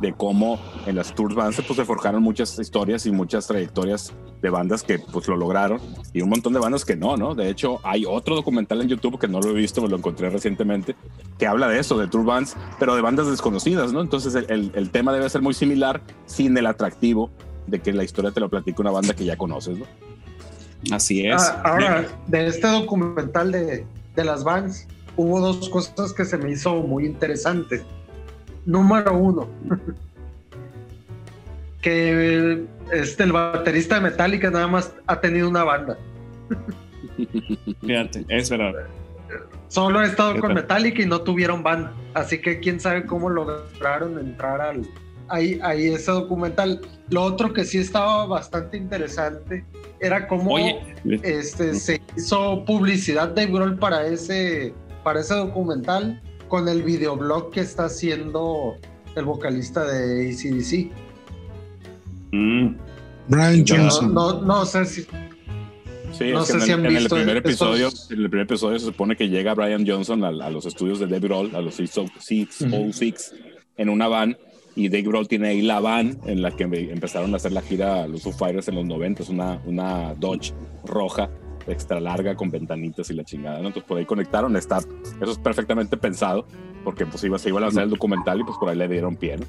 de cómo en las tours bands pues, se forjaron muchas historias y muchas trayectorias de bandas que pues lo lograron y un montón de bandas que no, ¿no? De hecho, hay otro documental en YouTube que no lo he visto, me lo encontré recientemente, que habla de eso, de tour bands, pero de bandas desconocidas, ¿no? Entonces el, el, tema debe ser muy similar sin el atractivo de que la historia te lo platique una banda que ya conoces, ¿no? Así es. Ah, ahora, de este documental de, de las bands, hubo dos cosas que se me hizo muy interesantes número uno. (laughs) que este, el baterista de Metallica nada más ha tenido una banda. Fíjate, es verdad. solo he estado con Metallica y no tuvieron banda. Así que quién sabe cómo lograron entrar al, ahí, ahí ese documental. Lo otro que sí estaba bastante interesante era cómo este, se hizo publicidad de Grohl para ese, para ese documental con el videoblog que está haciendo el vocalista de ACDC. Mm. Brian Johnson. No, sé si. Sí, no sé si han en, el primer episodio, en el primer episodio se supone que llega Brian Johnson a, los estudios de David Roll, a los 606, en una van y Dave Grohl tiene ahí la van en la que empezaron a hacer la gira los Foo Fighters en los 90, una, una Dodge roja extra larga con ventanitas y la chingada, ¿no? Entonces por ahí conectaron, está, eso es perfectamente pensado, porque pues iba, se iba a lanzar el documental y pues por ahí le dieron pie, ¿no?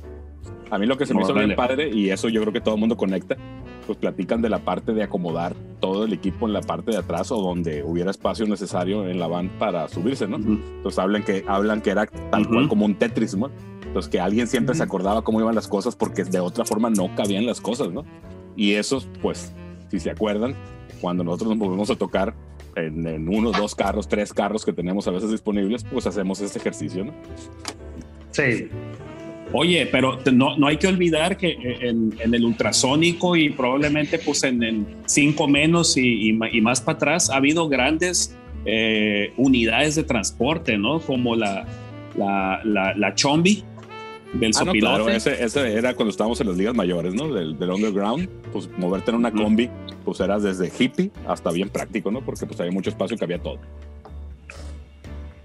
A mí lo que se me hizo bien padre, y eso yo creo que todo el mundo conecta, pues platican de la parte de acomodar todo el equipo en la parte de atrás o donde hubiera espacio necesario en la van para subirse, ¿no? Entonces hablan que, hablan que era tal cual como un Tetris, ¿no? Entonces que alguien siempre se acordaba cómo iban las cosas porque de otra forma no cabían las cosas, ¿no? Y eso, pues, si se acuerdan, cuando nosotros nos volvemos a tocar en, en uno, dos carros, tres carros que tenemos a veces disponibles, pues hacemos este ejercicio, ¿no? Sí. Oye, pero no, no hay que olvidar que en, en el ultrasónico y probablemente pues en, el 5 menos y, y, más para atrás ha habido grandes eh, unidades de transporte, ¿no? Como la, la, la, la Chombi, del ah, claro, ese, ese, era cuando estábamos en las ligas mayores, ¿no? Del, del underground, pues moverte en una combi, pues era desde hippie hasta bien práctico, ¿no? Porque pues había mucho espacio y cabía todo.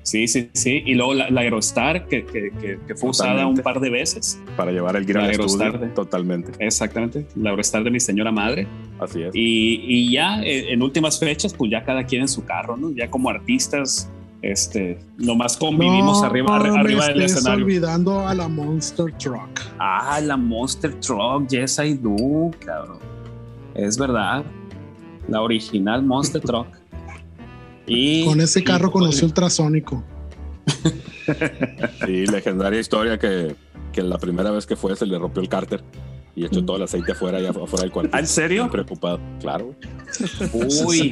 Sí, sí, sí. Y luego la, Aerostar, que, que, que, fue usada un par de veces. Para llevar el gran Aerostar totalmente. Exactamente. La Aerostar de mi señora madre. Así es. Y, y ya eh, en últimas fechas, pues ya cada quien en su carro, ¿no? Ya como artistas, este, nomás convivimos arriba, arriba del escenario. olvidando a la Monster Truck. Ah, la Monster Truck, yes I do, cabrón. Es verdad. La original Monster Truck. (laughs) Y, Con ese carro conoció ultrasónico. (laughs) sí, legendaria historia que, que la primera vez que fue se le rompió el cárter y echó todo el aceite afuera y afuera del cuarto. ¿En serio? Preocupado, claro. Uy.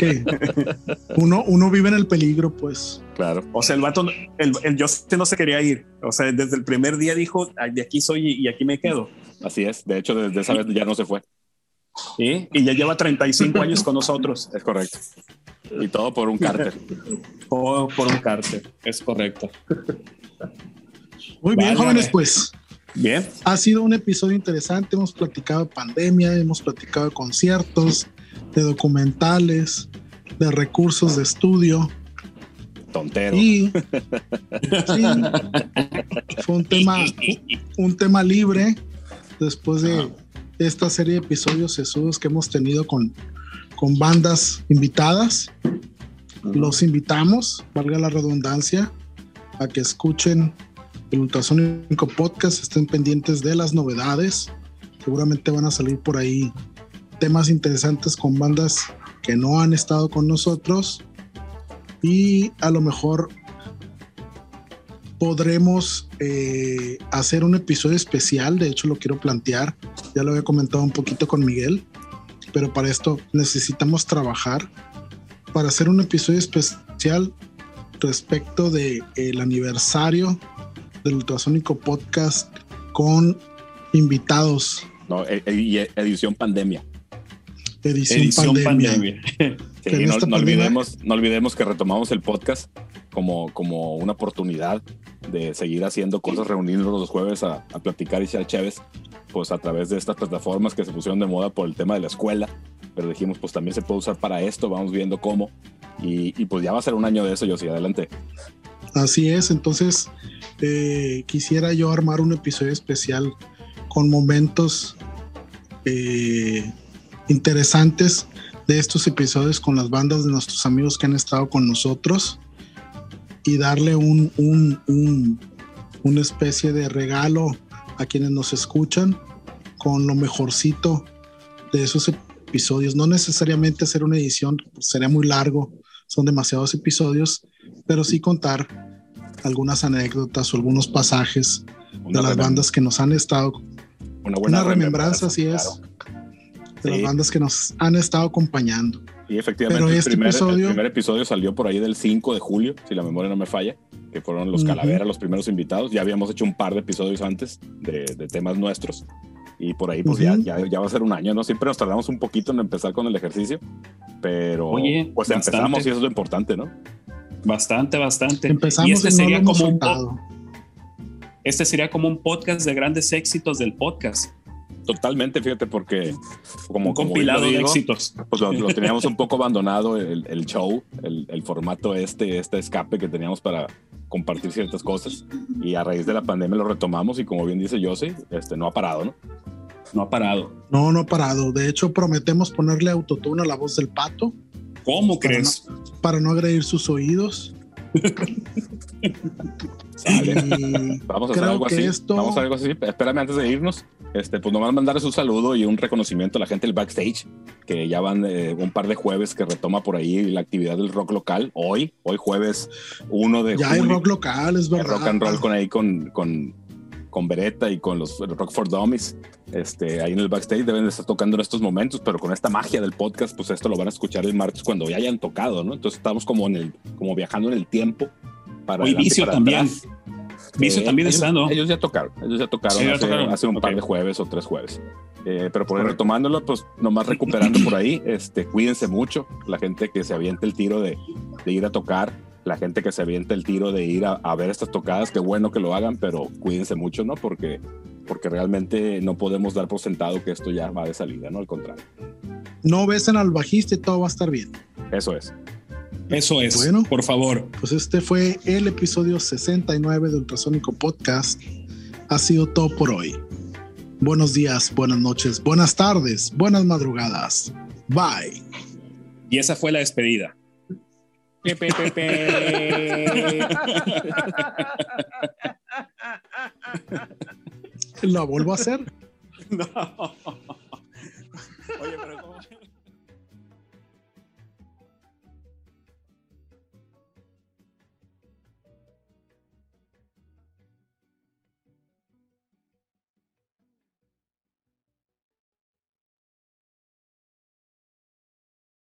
uno, uno vive en el peligro, pues. Claro. O sea, el vato, el, el no se quería ir. O sea, desde el primer día dijo, de aquí soy y aquí me quedo. Así es. De hecho, desde esa vez ya no se fue. ¿Sí? Y ya lleva 35 años con nosotros. Es correcto. Y todo por un cárter. todo por un cárter, es correcto. Muy bien, jóvenes, pues. Bien. Ha sido un episodio interesante. Hemos platicado de pandemia, hemos platicado de conciertos, de documentales, de recursos de estudio. Tontero. Y fue un tema, un tema libre después de esta serie de episodios sesudos que hemos tenido con, con bandas invitadas. Los invitamos, valga la redundancia, a que escuchen el Ultrasónico Podcast, estén pendientes de las novedades. Seguramente van a salir por ahí temas interesantes con bandas que no han estado con nosotros. Y a lo mejor podremos eh, hacer un episodio especial, de hecho lo quiero plantear, ya lo había comentado un poquito con Miguel, pero para esto necesitamos trabajar para hacer un episodio especial respecto del el aniversario del Ultrasónico Podcast con invitados. No, e, e, y edición pandemia. Edición, pandemia. (laughs) no, olvidemos, no olvidemos que retomamos el podcast como, como una oportunidad de seguir haciendo cosas, reunirnos los jueves a, platicar y ser chéves, pues a través de estas plataformas que se pusieron de moda por el tema de la escuela. Pero dijimos, pues también se puede usar para esto, vamos viendo cómo. Y, y pues ya va a ser un año de eso, yo sí, adelante. Así es, entonces eh, quisiera yo armar un episodio especial con momentos eh, interesantes de estos episodios con las bandas de nuestros amigos que han estado con nosotros y darle un, una especie de regalo a quienes nos escuchan con lo mejorcito de esos episodios. No necesariamente hacer una edición, sería muy largo, son demasiados episodios, pero sí contar algunas anécdotas o algunos pasajes de las bandas que nos han estado. Una buena remembranza, así es. De las bandas que nos han estado acompañando. Y efectivamente este el, primer, episodio... salió por ahí del 5 de julio, si la memoria no me falla, que fueron los Calaveras los primeros invitados. Ya habíamos hecho un par de episodios antes de, temas nuestros. Y por ahí, pues ya, ya, va a ser un año, ¿no? Siempre nos tardamos un poquito en empezar con el ejercicio, pero pues empezamos y eso es lo importante, ¿no? Bastante, bastante. Empezamos y este sería como un este sería como un podcast de grandes éxitos del podcast. Totalmente, fíjate, porque como compilado de éxitos. Pues lo, (laughs) teníamos un poco abandonado el, show, el, formato este, este escape que teníamos para compartir ciertas cosas y a raíz de la pandemia lo retomamos y como bien dice José, este no ha parado, ¿no? No ha parado. No, no ha parado. De hecho, prometemos ponerle autotune a la voz del pato. ¿Cómo crees? para no agredir sus oídos. Vamos a hacer algo así. Vamos a hacer algo así. Espérame antes de irnos. Este, pues nomás mandarles un saludo y un reconocimiento a la gente del backstage, que ya van eh, un par de jueves que retoma por ahí la actividad del rock local. Hoy, hoy jueves 1 de Ya hay rock local, es verdad. rock and roll con ahí con, con, con Beretta y con los Rock for Dummies. Este, ahí en el backstage deben de estar tocando en estos momentos, pero con esta magia del podcast, pues esto lo van a escuchar el martes cuando ya hayan tocado, ¿no? Entonces estamos como en el, como viajando en el tiempo. Para Hoy vicio también. Vicio también ellos, está, ¿no? Ellos ya tocaron, ellos ya tocaron, hace, un par de jueves o tres jueves. Eh, pero por retomándolo, pues nomás recuperando por ahí, este, cuídense mucho, la gente que se aviente el tiro de, de ir a tocar, la gente que se aviente el tiro de ir a, a, ver estas tocadas, qué bueno que lo hagan, pero cuídense mucho, ¿no? Porque, porque realmente no podemos dar por sentado que esto ya va de salida, ¿no? Al contrario. No besen al bajista y todo va a estar bien. Eso es. Eso es. Bueno, por favor. Pues este fue el episodio 69 de Ultrasónico Podcast. Ha sido todo por hoy. Buenos días, buenas noches, buenas tardes, buenas madrugadas. Bye. Y esa fue la despedida. Pe, pe, pe, ¿La vuelvo a hacer? (laughs) No. Oye, pero